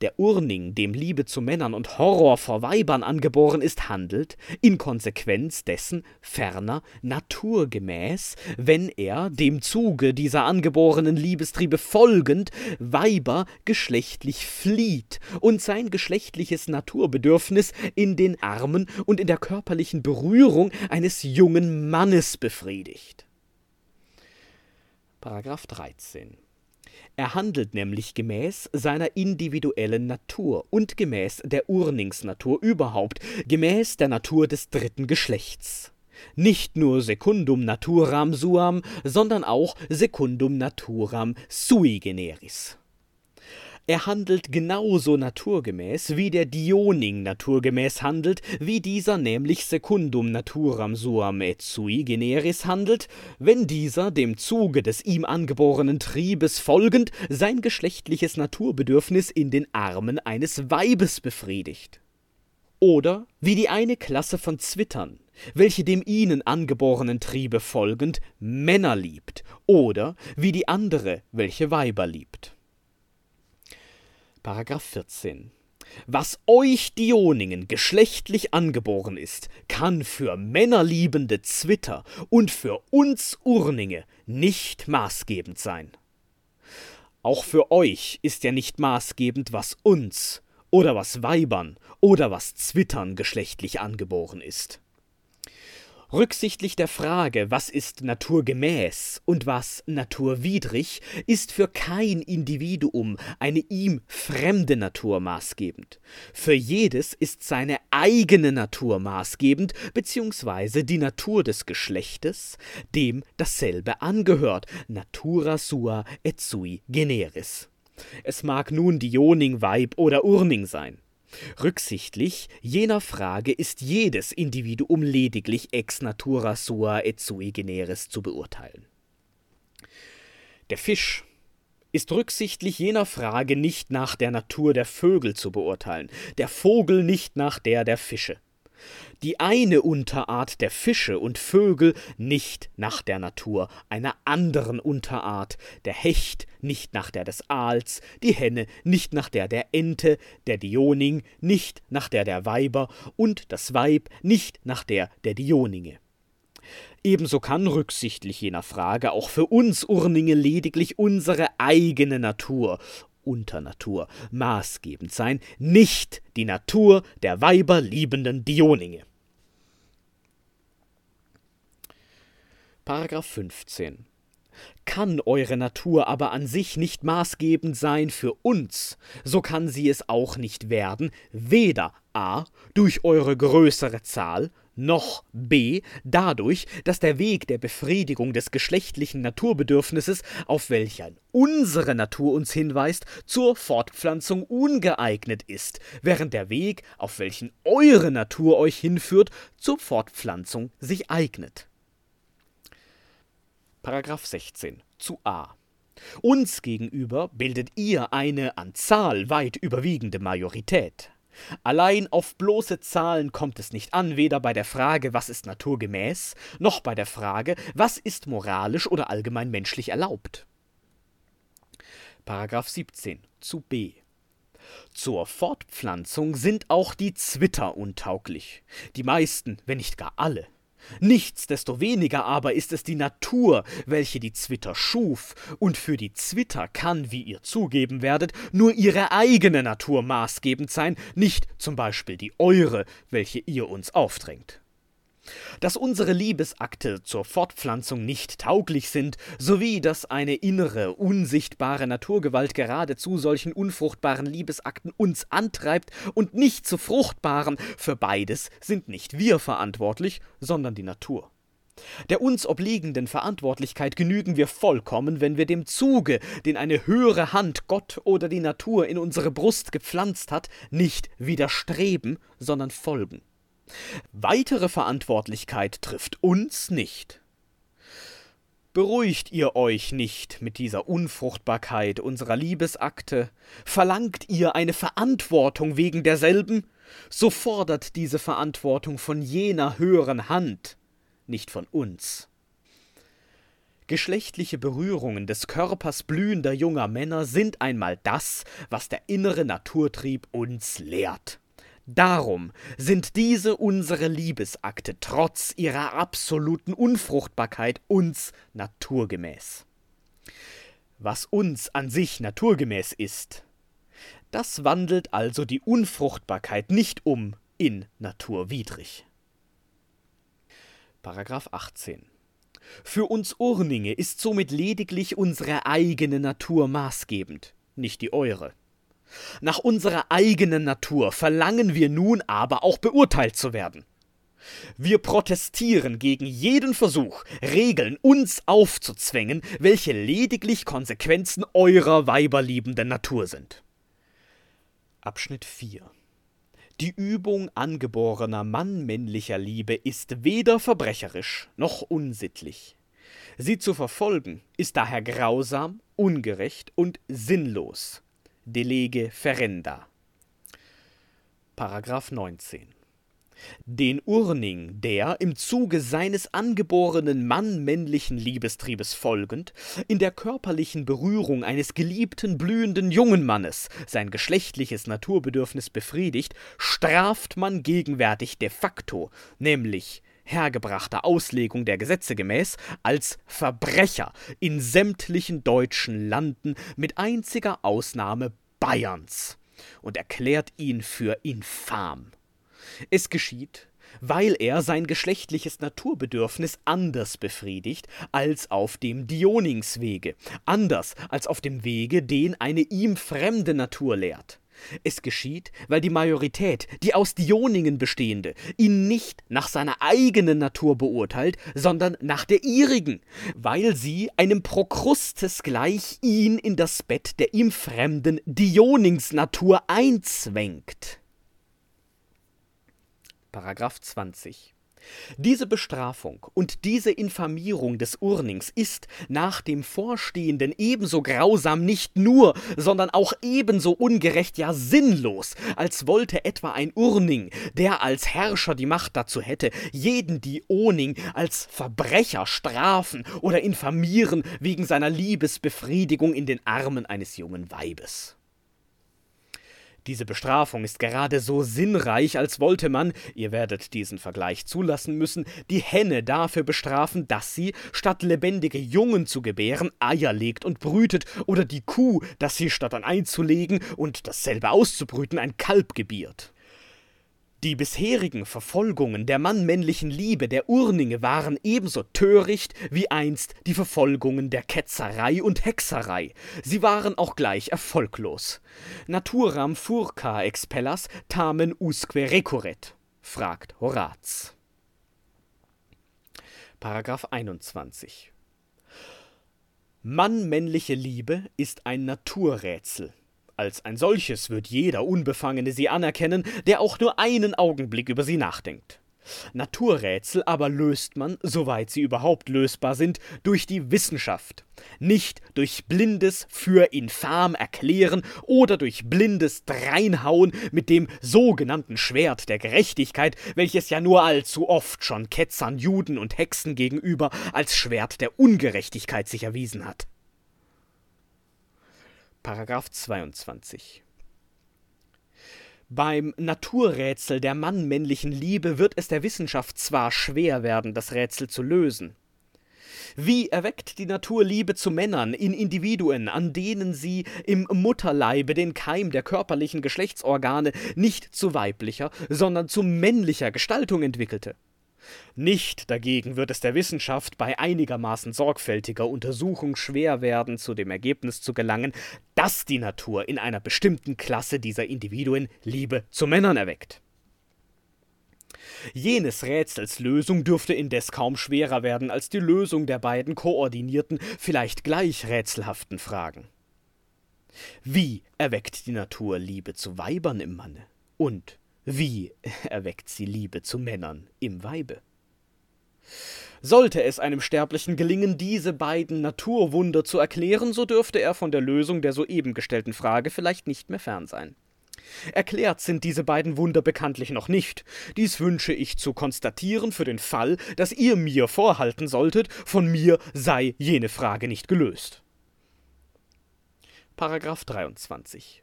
der Urning, dem Liebe zu Männern und Horror vor Weibern angeboren ist, handelt, in Konsequenz dessen, ferner naturgemäß, wenn er, dem Zuge dieser angeborenen Liebestriebe folgend, Weiber geschlechtlich flieht und sein geschlechtliches Naturbedürfnis in den Armen und in der körperlichen Berührung eines jungen Mannes befriedigt. Paragraph 13 er handelt nämlich gemäß seiner individuellen Natur und gemäß der Urningsnatur überhaupt, gemäß der Natur des dritten Geschlechts. Nicht nur secundum naturam suam, sondern auch secundum naturam sui generis. Er handelt genauso naturgemäß, wie der Dioning naturgemäß handelt, wie dieser nämlich secundum naturam suam et sui generis handelt, wenn dieser dem Zuge des ihm angeborenen Triebes folgend sein geschlechtliches Naturbedürfnis in den Armen eines Weibes befriedigt. Oder wie die eine Klasse von Zwittern, welche dem ihnen angeborenen Triebe folgend Männer liebt, oder wie die andere, welche Weiber liebt. Paragraph 14. Was euch Dioningen geschlechtlich angeboren ist, kann für männerliebende Zwitter und für uns Urninge nicht maßgebend sein. Auch für euch ist ja nicht maßgebend, was uns oder was Weibern oder was Zwittern geschlechtlich angeboren ist. Rücksichtlich der Frage, was ist naturgemäß und was naturwidrig, ist für kein Individuum eine ihm fremde Natur maßgebend. Für jedes ist seine eigene Natur maßgebend, beziehungsweise die Natur des Geschlechtes, dem dasselbe angehört, natura sua et sui generis. Es mag nun Dioning Weib oder Urning sein. Rücksichtlich jener Frage ist jedes Individuum lediglich ex natura sua et sui generis zu beurteilen. Der Fisch ist rücksichtlich jener Frage nicht nach der Natur der Vögel zu beurteilen, der Vogel nicht nach der der Fische die eine Unterart der Fische und Vögel nicht nach der Natur einer anderen Unterart, der Hecht nicht nach der des Aals, die Henne nicht nach der der Ente, der Dioning nicht nach der der Weiber und das Weib nicht nach der der Dioninge. Ebenso kann rücksichtlich jener Frage auch für uns Urninge lediglich unsere eigene Natur Unternatur maßgebend sein, nicht die Natur der weiberliebenden Dioninge. Paragraph 15 kann eure Natur aber an sich nicht maßgebend sein für uns, so kann sie es auch nicht werden, weder a. durch eure größere Zahl, noch b. dadurch, dass der Weg der Befriedigung des geschlechtlichen Naturbedürfnisses, auf welchen unsere Natur uns hinweist, zur Fortpflanzung ungeeignet ist, während der Weg, auf welchen eure Natur euch hinführt, zur Fortpflanzung sich eignet. Paragraph 16 zu a. Uns gegenüber bildet ihr eine an Zahl weit überwiegende Majorität. Allein auf bloße Zahlen kommt es nicht an, weder bei der Frage, was ist naturgemäß, noch bei der Frage, was ist moralisch oder allgemein menschlich erlaubt. Paragraph 17 zu b. Zur Fortpflanzung sind auch die Zwitter untauglich. Die meisten, wenn nicht gar alle. Nichtsdestoweniger aber ist es die Natur, welche die Zwitter schuf, und für die Zwitter kann, wie ihr zugeben werdet, nur ihre eigene Natur maßgebend sein, nicht zum Beispiel die eure, welche ihr uns aufdrängt. Dass unsere Liebesakte zur Fortpflanzung nicht tauglich sind, sowie dass eine innere, unsichtbare Naturgewalt geradezu solchen unfruchtbaren Liebesakten uns antreibt und nicht zu fruchtbaren, für beides sind nicht wir verantwortlich, sondern die Natur. Der uns obliegenden Verantwortlichkeit genügen wir vollkommen, wenn wir dem Zuge, den eine höhere Hand, Gott oder die Natur in unsere Brust gepflanzt hat, nicht widerstreben, sondern folgen. Weitere Verantwortlichkeit trifft uns nicht. Beruhigt ihr euch nicht mit dieser Unfruchtbarkeit unserer Liebesakte? Verlangt ihr eine Verantwortung wegen derselben? So fordert diese Verantwortung von jener höheren Hand, nicht von uns. Geschlechtliche Berührungen des Körpers blühender junger Männer sind einmal das, was der innere Naturtrieb uns lehrt. Darum sind diese unsere Liebesakte trotz ihrer absoluten Unfruchtbarkeit uns naturgemäß. Was uns an sich naturgemäß ist, das wandelt also die Unfruchtbarkeit nicht um in naturwidrig. Paragraph 18 Für uns Urninge ist somit lediglich unsere eigene Natur maßgebend, nicht die eure. Nach unserer eigenen Natur verlangen wir nun aber auch beurteilt zu werden. Wir protestieren gegen jeden Versuch, Regeln uns aufzuzwängen, welche lediglich Konsequenzen eurer weiberliebenden Natur sind. Abschnitt 4 die Übung angeborener mannmännlicher Liebe ist weder verbrecherisch noch unsittlich. Sie zu verfolgen ist daher grausam, ungerecht und sinnlos. Delege ferenda. Paragraph 19 den Urning, der, im Zuge seines angeborenen mannmännlichen Liebestriebes folgend, in der körperlichen Berührung eines geliebten, blühenden jungen Mannes sein geschlechtliches Naturbedürfnis befriedigt, straft man gegenwärtig de facto, nämlich hergebrachter Auslegung der Gesetze gemäß, als Verbrecher in sämtlichen deutschen Landen mit einziger Ausnahme Bayerns und erklärt ihn für infam. Es geschieht, weil er sein geschlechtliches Naturbedürfnis anders befriedigt als auf dem Dioningswege, anders als auf dem Wege, den eine ihm fremde Natur lehrt. Es geschieht, weil die Majorität, die aus Dioningen bestehende, ihn nicht nach seiner eigenen Natur beurteilt, sondern nach der ihrigen, weil sie einem Prokrustes gleich ihn in das Bett der ihm fremden Dioningsnatur einzwängt. Paragraph 20. Diese Bestrafung und diese Infamierung des Urnings ist nach dem Vorstehenden ebenso grausam nicht nur, sondern auch ebenso ungerecht, ja sinnlos, als wollte etwa ein Urning, der als Herrscher die Macht dazu hätte, jeden Dioning als Verbrecher strafen oder infamieren wegen seiner Liebesbefriedigung in den Armen eines jungen Weibes. Diese Bestrafung ist gerade so sinnreich, als wollte man, ihr werdet diesen Vergleich zulassen müssen, die Henne dafür bestrafen, dass sie, statt lebendige Jungen zu gebären, Eier legt und brütet, oder die Kuh, dass sie statt ein Ei zu legen und dasselbe auszubrüten, ein Kalb gebiert. Die bisherigen Verfolgungen der mannmännlichen Liebe der Urninge waren ebenso töricht wie einst die Verfolgungen der Ketzerei und Hexerei. Sie waren auch gleich erfolglos. Naturam furca expellas tamen usque recurret, fragt Horaz. Paragraph 21 Mannmännliche Liebe ist ein Naturrätsel. Als ein solches wird jeder Unbefangene sie anerkennen, der auch nur einen Augenblick über sie nachdenkt. Naturrätsel aber löst man, soweit sie überhaupt lösbar sind, durch die Wissenschaft, nicht durch blindes für infam erklären oder durch blindes Dreinhauen mit dem sogenannten Schwert der Gerechtigkeit, welches ja nur allzu oft schon Ketzern, Juden und Hexen gegenüber als Schwert der Ungerechtigkeit sich erwiesen hat. Paragraph 22 beim Naturrätsel der mannmännlichen Liebe wird es der Wissenschaft zwar schwer werden, das Rätsel zu lösen. Wie erweckt die Natur Liebe zu Männern in Individuen, an denen sie im Mutterleibe den Keim der körperlichen Geschlechtsorgane nicht zu weiblicher, sondern zu männlicher Gestaltung entwickelte? Nicht dagegen wird es der Wissenschaft bei einigermaßen sorgfältiger Untersuchung schwer werden, zu dem Ergebnis zu gelangen, dass die Natur in einer bestimmten Klasse dieser Individuen Liebe zu Männern erweckt. Jenes Rätsels Lösung dürfte indes kaum schwerer werden als die Lösung der beiden koordinierten, vielleicht gleich rätselhaften Fragen. Wie erweckt die Natur Liebe zu Weibern im Manne? Und wie erweckt sie Liebe zu Männern im Weibe? Sollte es einem Sterblichen gelingen, diese beiden Naturwunder zu erklären, so dürfte er von der Lösung der soeben gestellten Frage vielleicht nicht mehr fern sein. Erklärt sind diese beiden Wunder bekanntlich noch nicht. Dies wünsche ich zu konstatieren für den Fall, dass ihr mir vorhalten solltet, von mir sei jene Frage nicht gelöst. Paragraph 23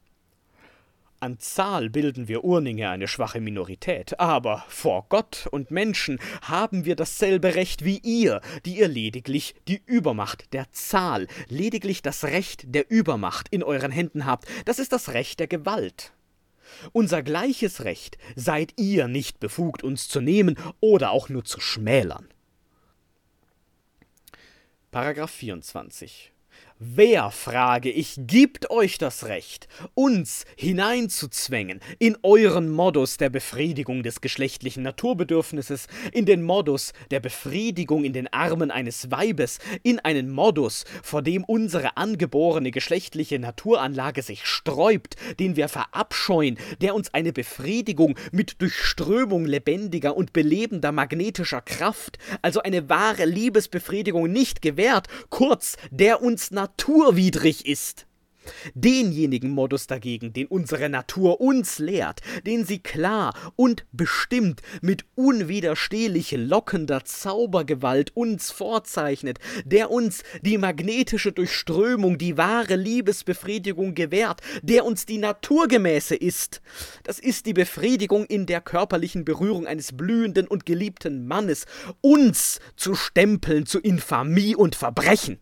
an Zahl bilden wir Urninge eine schwache Minorität, aber vor Gott und Menschen haben wir dasselbe Recht wie ihr, die ihr lediglich die Übermacht der Zahl, lediglich das Recht der Übermacht in euren Händen habt. Das ist das Recht der Gewalt. Unser gleiches Recht seid ihr nicht befugt, uns zu nehmen oder auch nur zu schmälern. Paragraph 24 Wer, frage ich, gibt euch das Recht, uns hineinzuzwängen in euren Modus der Befriedigung des geschlechtlichen Naturbedürfnisses, in den Modus der Befriedigung in den Armen eines Weibes, in einen Modus, vor dem unsere angeborene geschlechtliche Naturanlage sich sträubt, den wir verabscheuen, der uns eine Befriedigung mit Durchströmung lebendiger und belebender magnetischer Kraft, also eine wahre Liebesbefriedigung nicht gewährt, kurz, der uns naturwidrig ist. Denjenigen Modus dagegen, den unsere Natur uns lehrt, den sie klar und bestimmt mit unwiderstehlich lockender Zaubergewalt uns vorzeichnet, der uns die magnetische Durchströmung, die wahre Liebesbefriedigung gewährt, der uns die naturgemäße ist. Das ist die Befriedigung in der körperlichen Berührung eines blühenden und geliebten Mannes, uns zu stempeln zu Infamie und Verbrechen.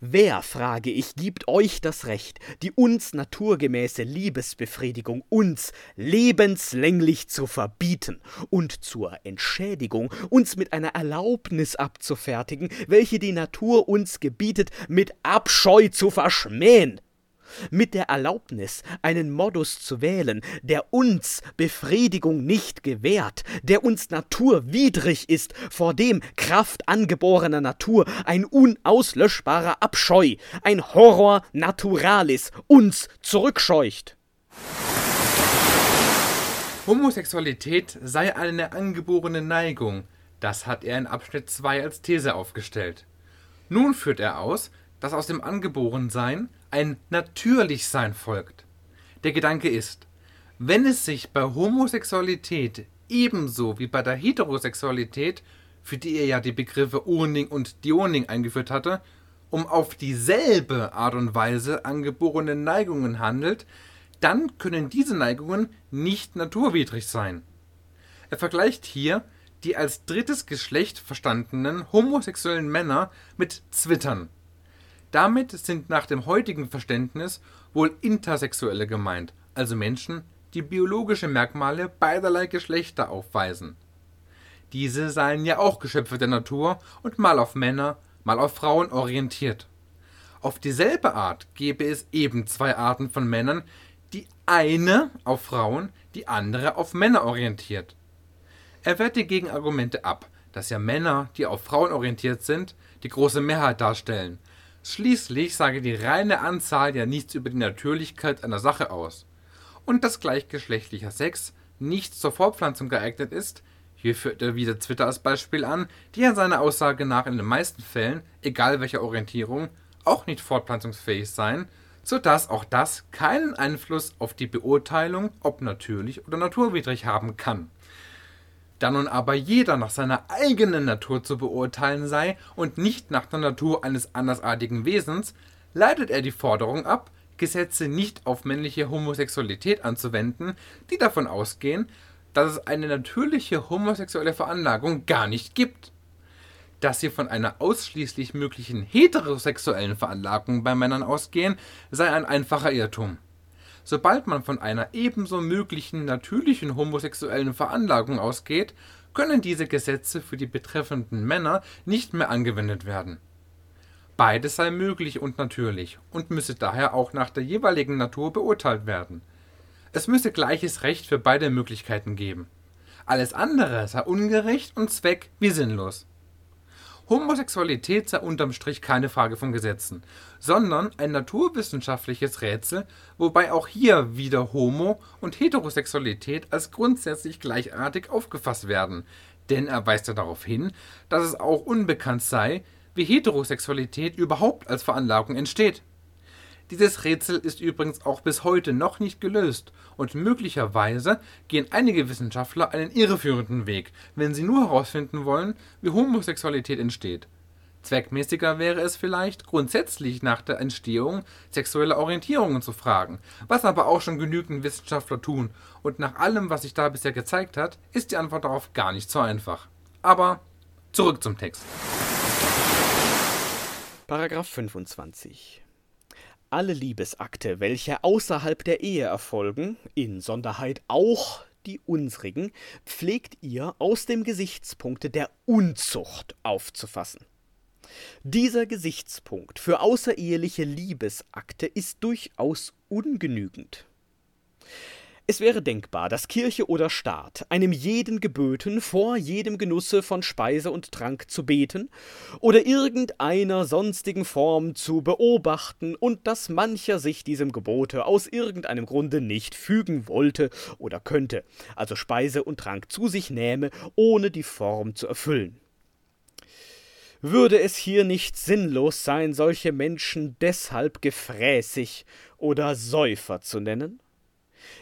Wer, frage ich, gibt euch das Recht, die uns naturgemäße Liebesbefriedigung uns lebenslänglich zu verbieten und zur Entschädigung uns mit einer Erlaubnis abzufertigen, welche die Natur uns gebietet, mit Abscheu zu verschmähen? Mit der Erlaubnis, einen Modus zu wählen, der uns Befriedigung nicht gewährt, der uns naturwidrig ist, vor dem Kraft angeborener Natur ein unauslöschbarer Abscheu, ein Horror naturalis uns zurückscheucht. Homosexualität sei eine angeborene Neigung, das hat er in Abschnitt 2 als These aufgestellt. Nun führt er aus, dass aus dem Angeborensein ein Natürlichsein folgt. Der Gedanke ist, wenn es sich bei Homosexualität ebenso wie bei der Heterosexualität, für die er ja die Begriffe Oning und Dioning eingeführt hatte, um auf dieselbe Art und Weise angeborene Neigungen handelt, dann können diese Neigungen nicht naturwidrig sein. Er vergleicht hier die als drittes Geschlecht verstandenen homosexuellen Männer mit Zwittern. Damit sind nach dem heutigen Verständnis wohl Intersexuelle gemeint, also Menschen, die biologische Merkmale beiderlei Geschlechter aufweisen. Diese seien ja auch Geschöpfe der Natur und mal auf Männer, mal auf Frauen orientiert. Auf dieselbe Art gäbe es eben zwei Arten von Männern, die eine auf Frauen, die andere auf Männer orientiert. Er wehrt die Gegenargumente ab, dass ja Männer, die auf Frauen orientiert sind, die große Mehrheit darstellen, Schließlich sage die reine Anzahl ja nichts über die Natürlichkeit einer Sache aus. Und dass gleichgeschlechtlicher Sex nicht zur Fortpflanzung geeignet ist, hier führt er wieder Twitter als Beispiel an, die er seiner Aussage nach in den meisten Fällen, egal welcher Orientierung, auch nicht fortpflanzungsfähig seien, sodass auch das keinen Einfluss auf die Beurteilung, ob natürlich oder naturwidrig haben kann. Da nun aber jeder nach seiner eigenen Natur zu beurteilen sei und nicht nach der Natur eines andersartigen Wesens, leitet er die Forderung ab, Gesetze nicht auf männliche Homosexualität anzuwenden, die davon ausgehen, dass es eine natürliche homosexuelle Veranlagung gar nicht gibt. Dass sie von einer ausschließlich möglichen heterosexuellen Veranlagung bei Männern ausgehen, sei ein einfacher Irrtum. Sobald man von einer ebenso möglichen natürlichen homosexuellen Veranlagung ausgeht, können diese Gesetze für die betreffenden Männer nicht mehr angewendet werden. Beides sei möglich und natürlich und müsse daher auch nach der jeweiligen Natur beurteilt werden. Es müsse gleiches Recht für beide Möglichkeiten geben. Alles andere sei ungerecht und zweck wie sinnlos. Homosexualität sei unterm Strich keine Frage von Gesetzen, sondern ein naturwissenschaftliches Rätsel, wobei auch hier wieder Homo und Heterosexualität als grundsätzlich gleichartig aufgefasst werden, denn er weist ja darauf hin, dass es auch unbekannt sei, wie Heterosexualität überhaupt als Veranlagung entsteht. Dieses Rätsel ist übrigens auch bis heute noch nicht gelöst und möglicherweise gehen einige Wissenschaftler einen irreführenden Weg, wenn sie nur herausfinden wollen, wie Homosexualität entsteht. Zweckmäßiger wäre es vielleicht, grundsätzlich nach der Entstehung sexueller Orientierungen zu fragen, was aber auch schon genügend Wissenschaftler tun, und nach allem, was sich da bisher gezeigt hat, ist die Antwort darauf gar nicht so einfach. Aber zurück zum Text. Paragraph 25 alle Liebesakte, welche außerhalb der Ehe erfolgen, insonderheit auch die unsrigen, pflegt ihr aus dem Gesichtspunkte der Unzucht aufzufassen. Dieser Gesichtspunkt für außereheliche Liebesakte ist durchaus ungenügend. Es wäre denkbar, dass Kirche oder Staat einem jeden geböten, vor jedem Genusse von Speise und Trank zu beten oder irgendeiner sonstigen Form zu beobachten und dass mancher sich diesem Gebote aus irgendeinem Grunde nicht fügen wollte oder könnte, also Speise und Trank zu sich nähme, ohne die Form zu erfüllen. Würde es hier nicht sinnlos sein, solche Menschen deshalb gefräßig oder Säufer zu nennen?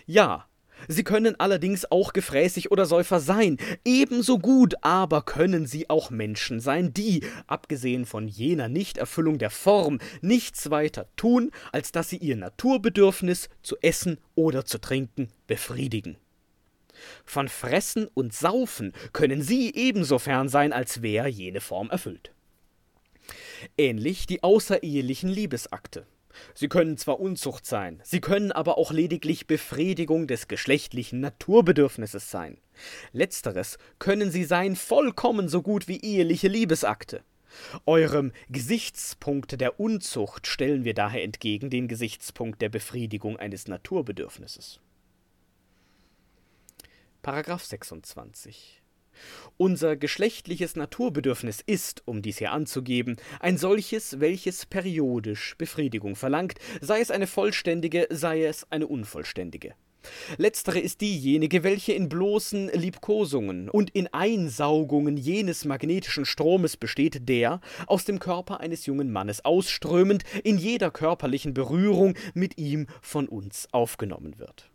Ja, sie können allerdings auch gefräßig oder Säufer sein, ebenso gut aber können sie auch Menschen sein, die, abgesehen von jener Nichterfüllung der Form, nichts weiter tun, als dass sie ihr Naturbedürfnis zu essen oder zu trinken befriedigen. Von Fressen und Saufen können sie ebenso fern sein, als wer jene Form erfüllt. Ähnlich die außerehelichen Liebesakte. Sie können zwar Unzucht sein, sie können aber auch lediglich Befriedigung des geschlechtlichen Naturbedürfnisses sein. Letzteres können sie sein vollkommen so gut wie eheliche Liebesakte. Eurem Gesichtspunkt der Unzucht stellen wir daher entgegen den Gesichtspunkt der Befriedigung eines Naturbedürfnisses. Paragraph 26 unser geschlechtliches Naturbedürfnis ist, um dies hier anzugeben, ein solches, welches periodisch Befriedigung verlangt, sei es eine vollständige, sei es eine unvollständige. Letztere ist diejenige, welche in bloßen Liebkosungen und in Einsaugungen jenes magnetischen Stromes besteht, der, aus dem Körper eines jungen Mannes ausströmend, in jeder körperlichen Berührung mit ihm von uns aufgenommen wird.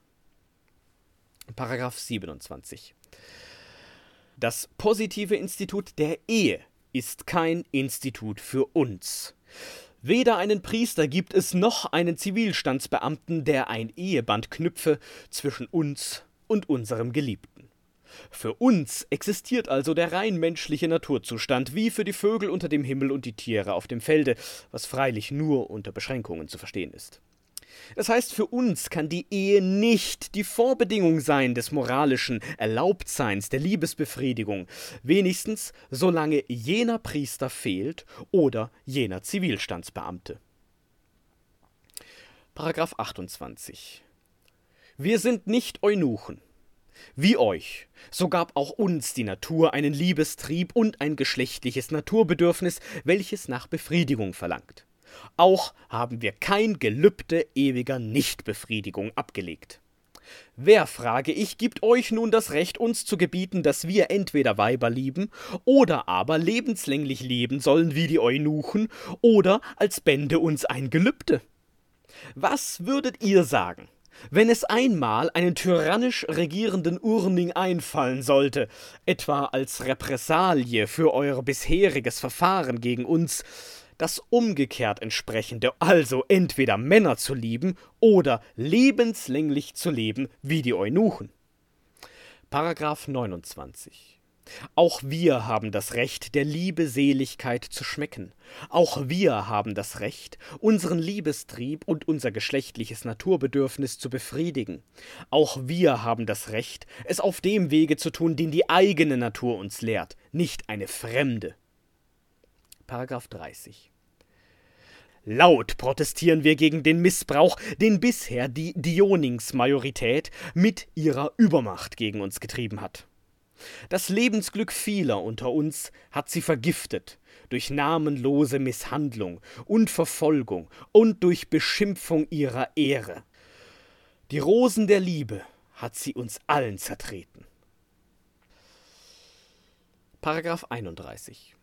Paragraph 27 das positive Institut der Ehe ist kein Institut für uns. Weder einen Priester gibt es noch einen Zivilstandsbeamten, der ein Eheband knüpfe zwischen uns und unserem Geliebten. Für uns existiert also der rein menschliche Naturzustand, wie für die Vögel unter dem Himmel und die Tiere auf dem Felde, was freilich nur unter Beschränkungen zu verstehen ist. Das heißt, für uns kann die Ehe nicht die Vorbedingung sein des moralischen Erlaubtseins, der Liebesbefriedigung, wenigstens solange jener Priester fehlt oder jener Zivilstandsbeamte. Paragraph 28 Wir sind nicht Eunuchen. Wie euch, so gab auch uns die Natur einen Liebestrieb und ein geschlechtliches Naturbedürfnis, welches nach Befriedigung verlangt. Auch haben wir kein Gelübde ewiger Nichtbefriedigung abgelegt. Wer, frage ich, gibt euch nun das Recht, uns zu gebieten, dass wir entweder Weiber lieben oder aber lebenslänglich leben sollen wie die Eunuchen oder als Bände uns ein Gelübde? Was würdet ihr sagen, wenn es einmal einen tyrannisch regierenden Urning einfallen sollte, etwa als Repressalie für euer bisheriges Verfahren gegen uns, das umgekehrt entsprechende, also entweder Männer zu lieben oder lebenslänglich zu leben wie die Eunuchen. Paragraph 29. Auch wir haben das Recht, der Liebe Seligkeit zu schmecken. Auch wir haben das Recht, unseren Liebestrieb und unser geschlechtliches Naturbedürfnis zu befriedigen. Auch wir haben das Recht, es auf dem Wege zu tun, den die eigene Natur uns lehrt, nicht eine fremde. Paragraph 30. Laut protestieren wir gegen den Missbrauch, den bisher die Dioningsmajorität mit ihrer Übermacht gegen uns getrieben hat. Das Lebensglück vieler unter uns hat sie vergiftet durch namenlose Misshandlung und Verfolgung und durch Beschimpfung ihrer Ehre. Die Rosen der Liebe hat sie uns allen zertreten. Paragraph 31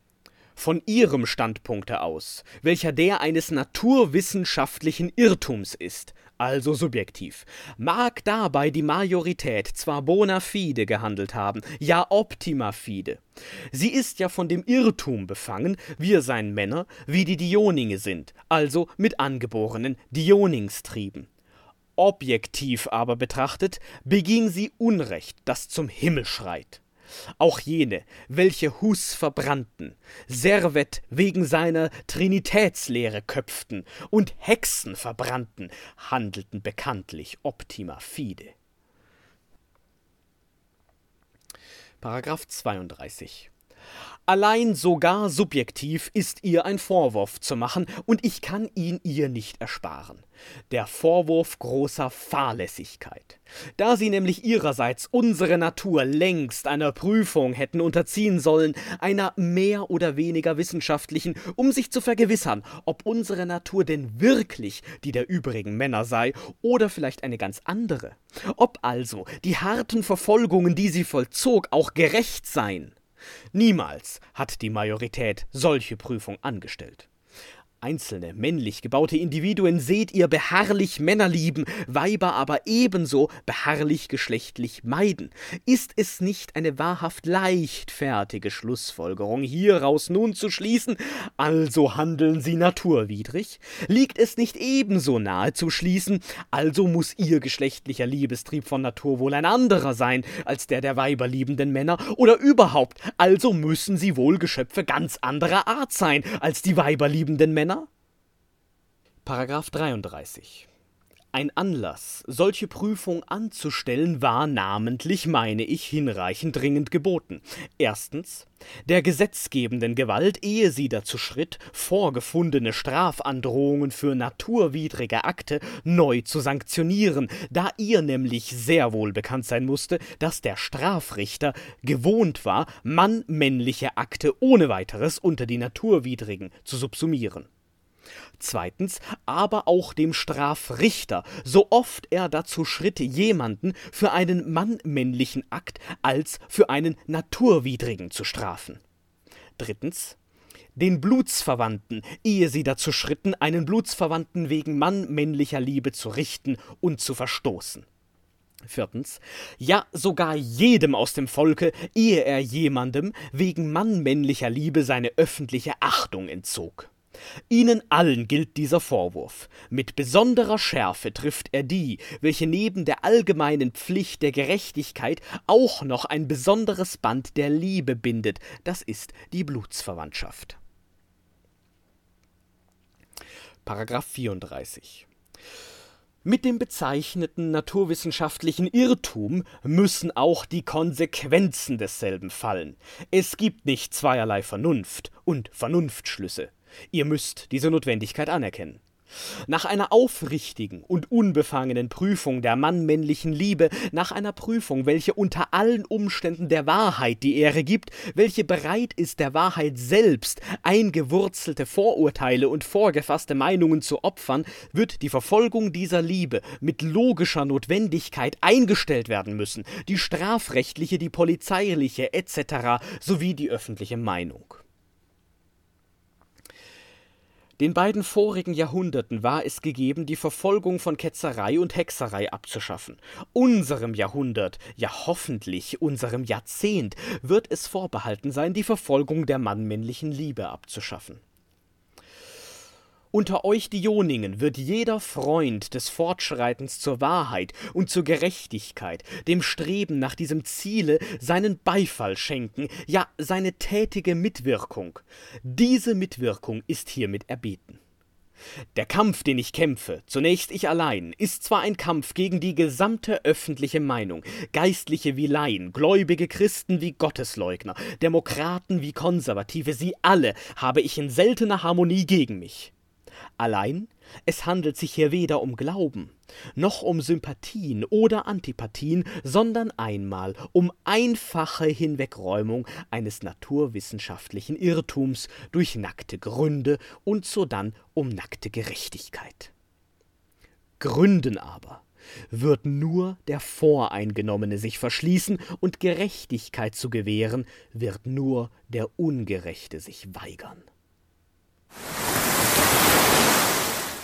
von ihrem Standpunkte aus, welcher der eines naturwissenschaftlichen Irrtums ist, also subjektiv, mag dabei die Majorität zwar bona fide gehandelt haben, ja optima fide. Sie ist ja von dem Irrtum befangen, wir seien Männer, wie die Dioninge sind, also mit angeborenen Dioningstrieben. Objektiv aber betrachtet, beging sie Unrecht, das zum Himmel schreit. Auch jene, welche Hus verbrannten, Servet wegen seiner Trinitätslehre köpften und Hexen verbrannten, handelten bekanntlich optima fide. Paragraph 32 Allein sogar subjektiv ist ihr ein Vorwurf zu machen, und ich kann ihn ihr nicht ersparen. Der Vorwurf großer Fahrlässigkeit. Da sie nämlich ihrerseits unsere Natur längst einer Prüfung hätten unterziehen sollen, einer mehr oder weniger wissenschaftlichen, um sich zu vergewissern, ob unsere Natur denn wirklich die der übrigen Männer sei oder vielleicht eine ganz andere. Ob also die harten Verfolgungen, die sie vollzog, auch gerecht seien. Niemals hat die Majorität solche Prüfung angestellt. Einzelne männlich gebaute Individuen seht ihr beharrlich Männer lieben, Weiber aber ebenso beharrlich geschlechtlich meiden. Ist es nicht eine wahrhaft leichtfertige Schlussfolgerung, hieraus nun zu schließen, also handeln sie naturwidrig? Liegt es nicht ebenso nahe zu schließen, also muss ihr geschlechtlicher Liebestrieb von Natur wohl ein anderer sein als der der weiberliebenden Männer, oder überhaupt, also müssen sie wohl Geschöpfe ganz anderer Art sein als die weiberliebenden Männer? Paragraph 33 ein Anlass, solche Prüfung anzustellen, war namentlich, meine ich, hinreichend dringend geboten. Erstens, der gesetzgebenden Gewalt, ehe sie dazu schritt, vorgefundene Strafandrohungen für naturwidrige Akte neu zu sanktionieren, da ihr nämlich sehr wohl bekannt sein musste, dass der Strafrichter gewohnt war, mannmännliche Akte ohne weiteres unter die naturwidrigen zu subsumieren. Zweitens aber auch dem Strafrichter, so oft er dazu schritt, jemanden für einen mannmännlichen Akt als für einen naturwidrigen zu strafen. Drittens den Blutsverwandten, ehe sie dazu schritten, einen Blutsverwandten wegen mannmännlicher Liebe zu richten und zu verstoßen. Viertens, ja sogar jedem aus dem Volke, ehe er jemandem wegen mannmännlicher Liebe seine öffentliche Achtung entzog. Ihnen allen gilt dieser Vorwurf. Mit besonderer Schärfe trifft er die, welche neben der allgemeinen Pflicht der Gerechtigkeit auch noch ein besonderes Band der Liebe bindet, das ist die Blutsverwandtschaft. Paragraph 34 mit dem bezeichneten naturwissenschaftlichen Irrtum müssen auch die Konsequenzen desselben fallen. Es gibt nicht zweierlei Vernunft und Vernunftschlüsse. Ihr müsst diese Notwendigkeit anerkennen. Nach einer aufrichtigen und unbefangenen Prüfung der mannmännlichen Liebe, nach einer Prüfung, welche unter allen Umständen der Wahrheit die Ehre gibt, welche bereit ist, der Wahrheit selbst eingewurzelte Vorurteile und vorgefasste Meinungen zu opfern, wird die Verfolgung dieser Liebe mit logischer Notwendigkeit eingestellt werden müssen, die strafrechtliche, die polizeiliche etc. sowie die öffentliche Meinung. Den beiden vorigen Jahrhunderten war es gegeben, die Verfolgung von Ketzerei und Hexerei abzuschaffen. Unserem Jahrhundert, ja hoffentlich unserem Jahrzehnt, wird es vorbehalten sein, die Verfolgung der mannmännlichen Liebe abzuschaffen. Unter euch Dioningen wird jeder Freund des Fortschreitens zur Wahrheit und zur Gerechtigkeit, dem Streben nach diesem Ziele, seinen Beifall schenken, ja seine tätige Mitwirkung. Diese Mitwirkung ist hiermit erbeten. Der Kampf, den ich kämpfe, zunächst ich allein, ist zwar ein Kampf gegen die gesamte öffentliche Meinung, Geistliche wie Laien, gläubige Christen wie Gottesleugner, Demokraten wie Konservative, sie alle habe ich in seltener Harmonie gegen mich. Allein, es handelt sich hier weder um Glauben, noch um Sympathien oder Antipathien, sondern einmal um einfache Hinwegräumung eines naturwissenschaftlichen Irrtums durch nackte Gründe und sodann um nackte Gerechtigkeit. Gründen aber wird nur der Voreingenommene sich verschließen, und Gerechtigkeit zu gewähren wird nur der Ungerechte sich weigern.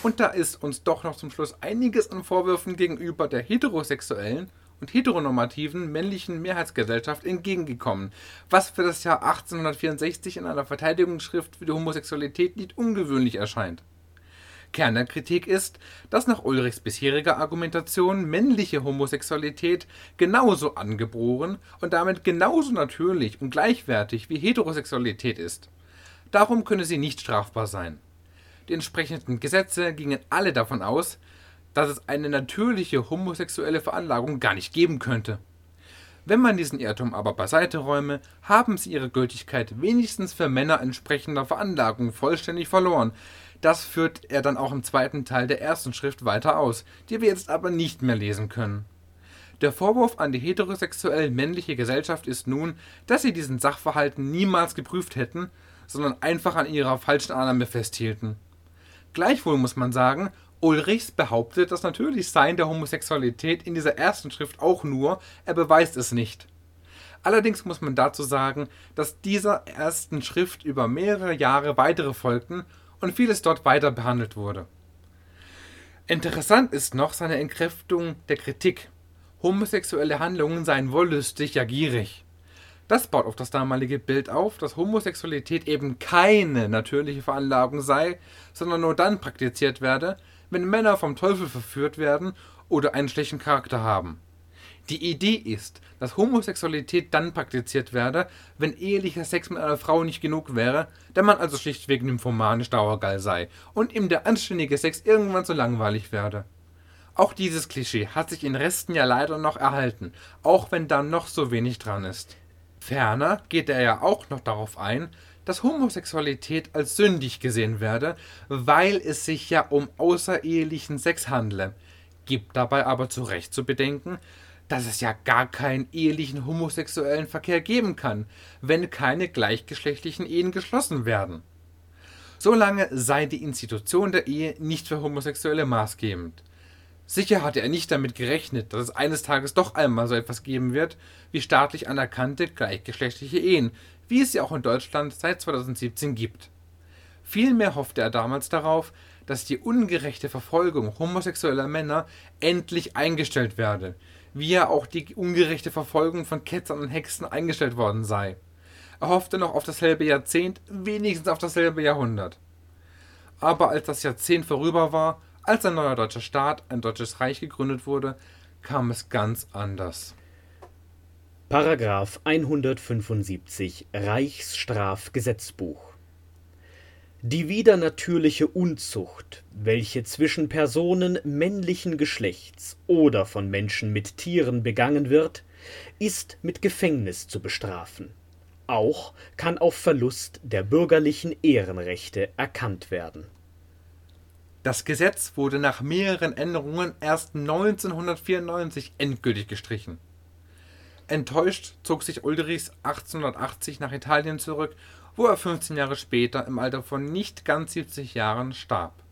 Und da ist uns doch noch zum Schluss einiges an Vorwürfen gegenüber der heterosexuellen und heteronormativen männlichen Mehrheitsgesellschaft entgegengekommen, was für das Jahr 1864 in einer Verteidigungsschrift für die Homosexualität nicht ungewöhnlich erscheint. Kern der Kritik ist, dass nach Ulrichs bisheriger Argumentation männliche Homosexualität genauso angeboren und damit genauso natürlich und gleichwertig wie Heterosexualität ist. Darum könne sie nicht strafbar sein. Die entsprechenden Gesetze gingen alle davon aus, dass es eine natürliche homosexuelle Veranlagung gar nicht geben könnte. Wenn man diesen Irrtum aber beiseite räume, haben sie ihre Gültigkeit wenigstens für Männer entsprechender Veranlagung vollständig verloren. Das führt er dann auch im zweiten Teil der ersten Schrift weiter aus, die wir jetzt aber nicht mehr lesen können. Der Vorwurf an die heterosexuell männliche Gesellschaft ist nun, dass sie diesen Sachverhalten niemals geprüft hätten, sondern einfach an ihrer falschen Annahme festhielten. Gleichwohl muss man sagen, Ulrichs behauptet das Natürlichsein der Homosexualität in dieser ersten Schrift auch nur, er beweist es nicht. Allerdings muss man dazu sagen, dass dieser ersten Schrift über mehrere Jahre weitere folgten und vieles dort weiter behandelt wurde. Interessant ist noch seine Entkräftung der Kritik. Homosexuelle Handlungen seien wollüstig, ja gierig. Das baut auf das damalige Bild auf, dass Homosexualität eben keine natürliche Veranlagung sei, sondern nur dann praktiziert werde, wenn Männer vom Teufel verführt werden oder einen schlechten Charakter haben. Die Idee ist, dass Homosexualität dann praktiziert werde, wenn ehelicher Sex mit einer Frau nicht genug wäre, da man also schlichtweg nymphomanisch dauergeil sei und ihm der anständige Sex irgendwann zu langweilig werde. Auch dieses Klischee hat sich in Resten ja leider noch erhalten, auch wenn da noch so wenig dran ist. Ferner geht er ja auch noch darauf ein, dass Homosexualität als sündig gesehen werde, weil es sich ja um außerehelichen Sex handle, gibt dabei aber zu Recht zu bedenken, dass es ja gar keinen ehelichen homosexuellen Verkehr geben kann, wenn keine gleichgeschlechtlichen Ehen geschlossen werden. Solange sei die Institution der Ehe nicht für Homosexuelle maßgebend. Sicher hatte er nicht damit gerechnet, dass es eines Tages doch einmal so etwas geben wird wie staatlich anerkannte gleichgeschlechtliche Ehen, wie es sie auch in Deutschland seit 2017 gibt. Vielmehr hoffte er damals darauf, dass die ungerechte Verfolgung homosexueller Männer endlich eingestellt werde, wie ja auch die ungerechte Verfolgung von Ketzern und Hexen eingestellt worden sei. Er hoffte noch auf dasselbe Jahrzehnt, wenigstens auf dasselbe Jahrhundert. Aber als das Jahrzehnt vorüber war, als ein neuer deutscher Staat, ein deutsches Reich gegründet wurde, kam es ganz anders. Paragraph 175 Reichsstrafgesetzbuch Die widernatürliche Unzucht, welche zwischen Personen männlichen Geschlechts oder von Menschen mit Tieren begangen wird, ist mit Gefängnis zu bestrafen. Auch kann auf Verlust der bürgerlichen Ehrenrechte erkannt werden das Gesetz wurde nach mehreren Änderungen erst 1994 endgültig gestrichen. Enttäuscht zog sich Ulrichs 1880 nach Italien zurück, wo er 15 Jahre später im Alter von nicht ganz 70 Jahren starb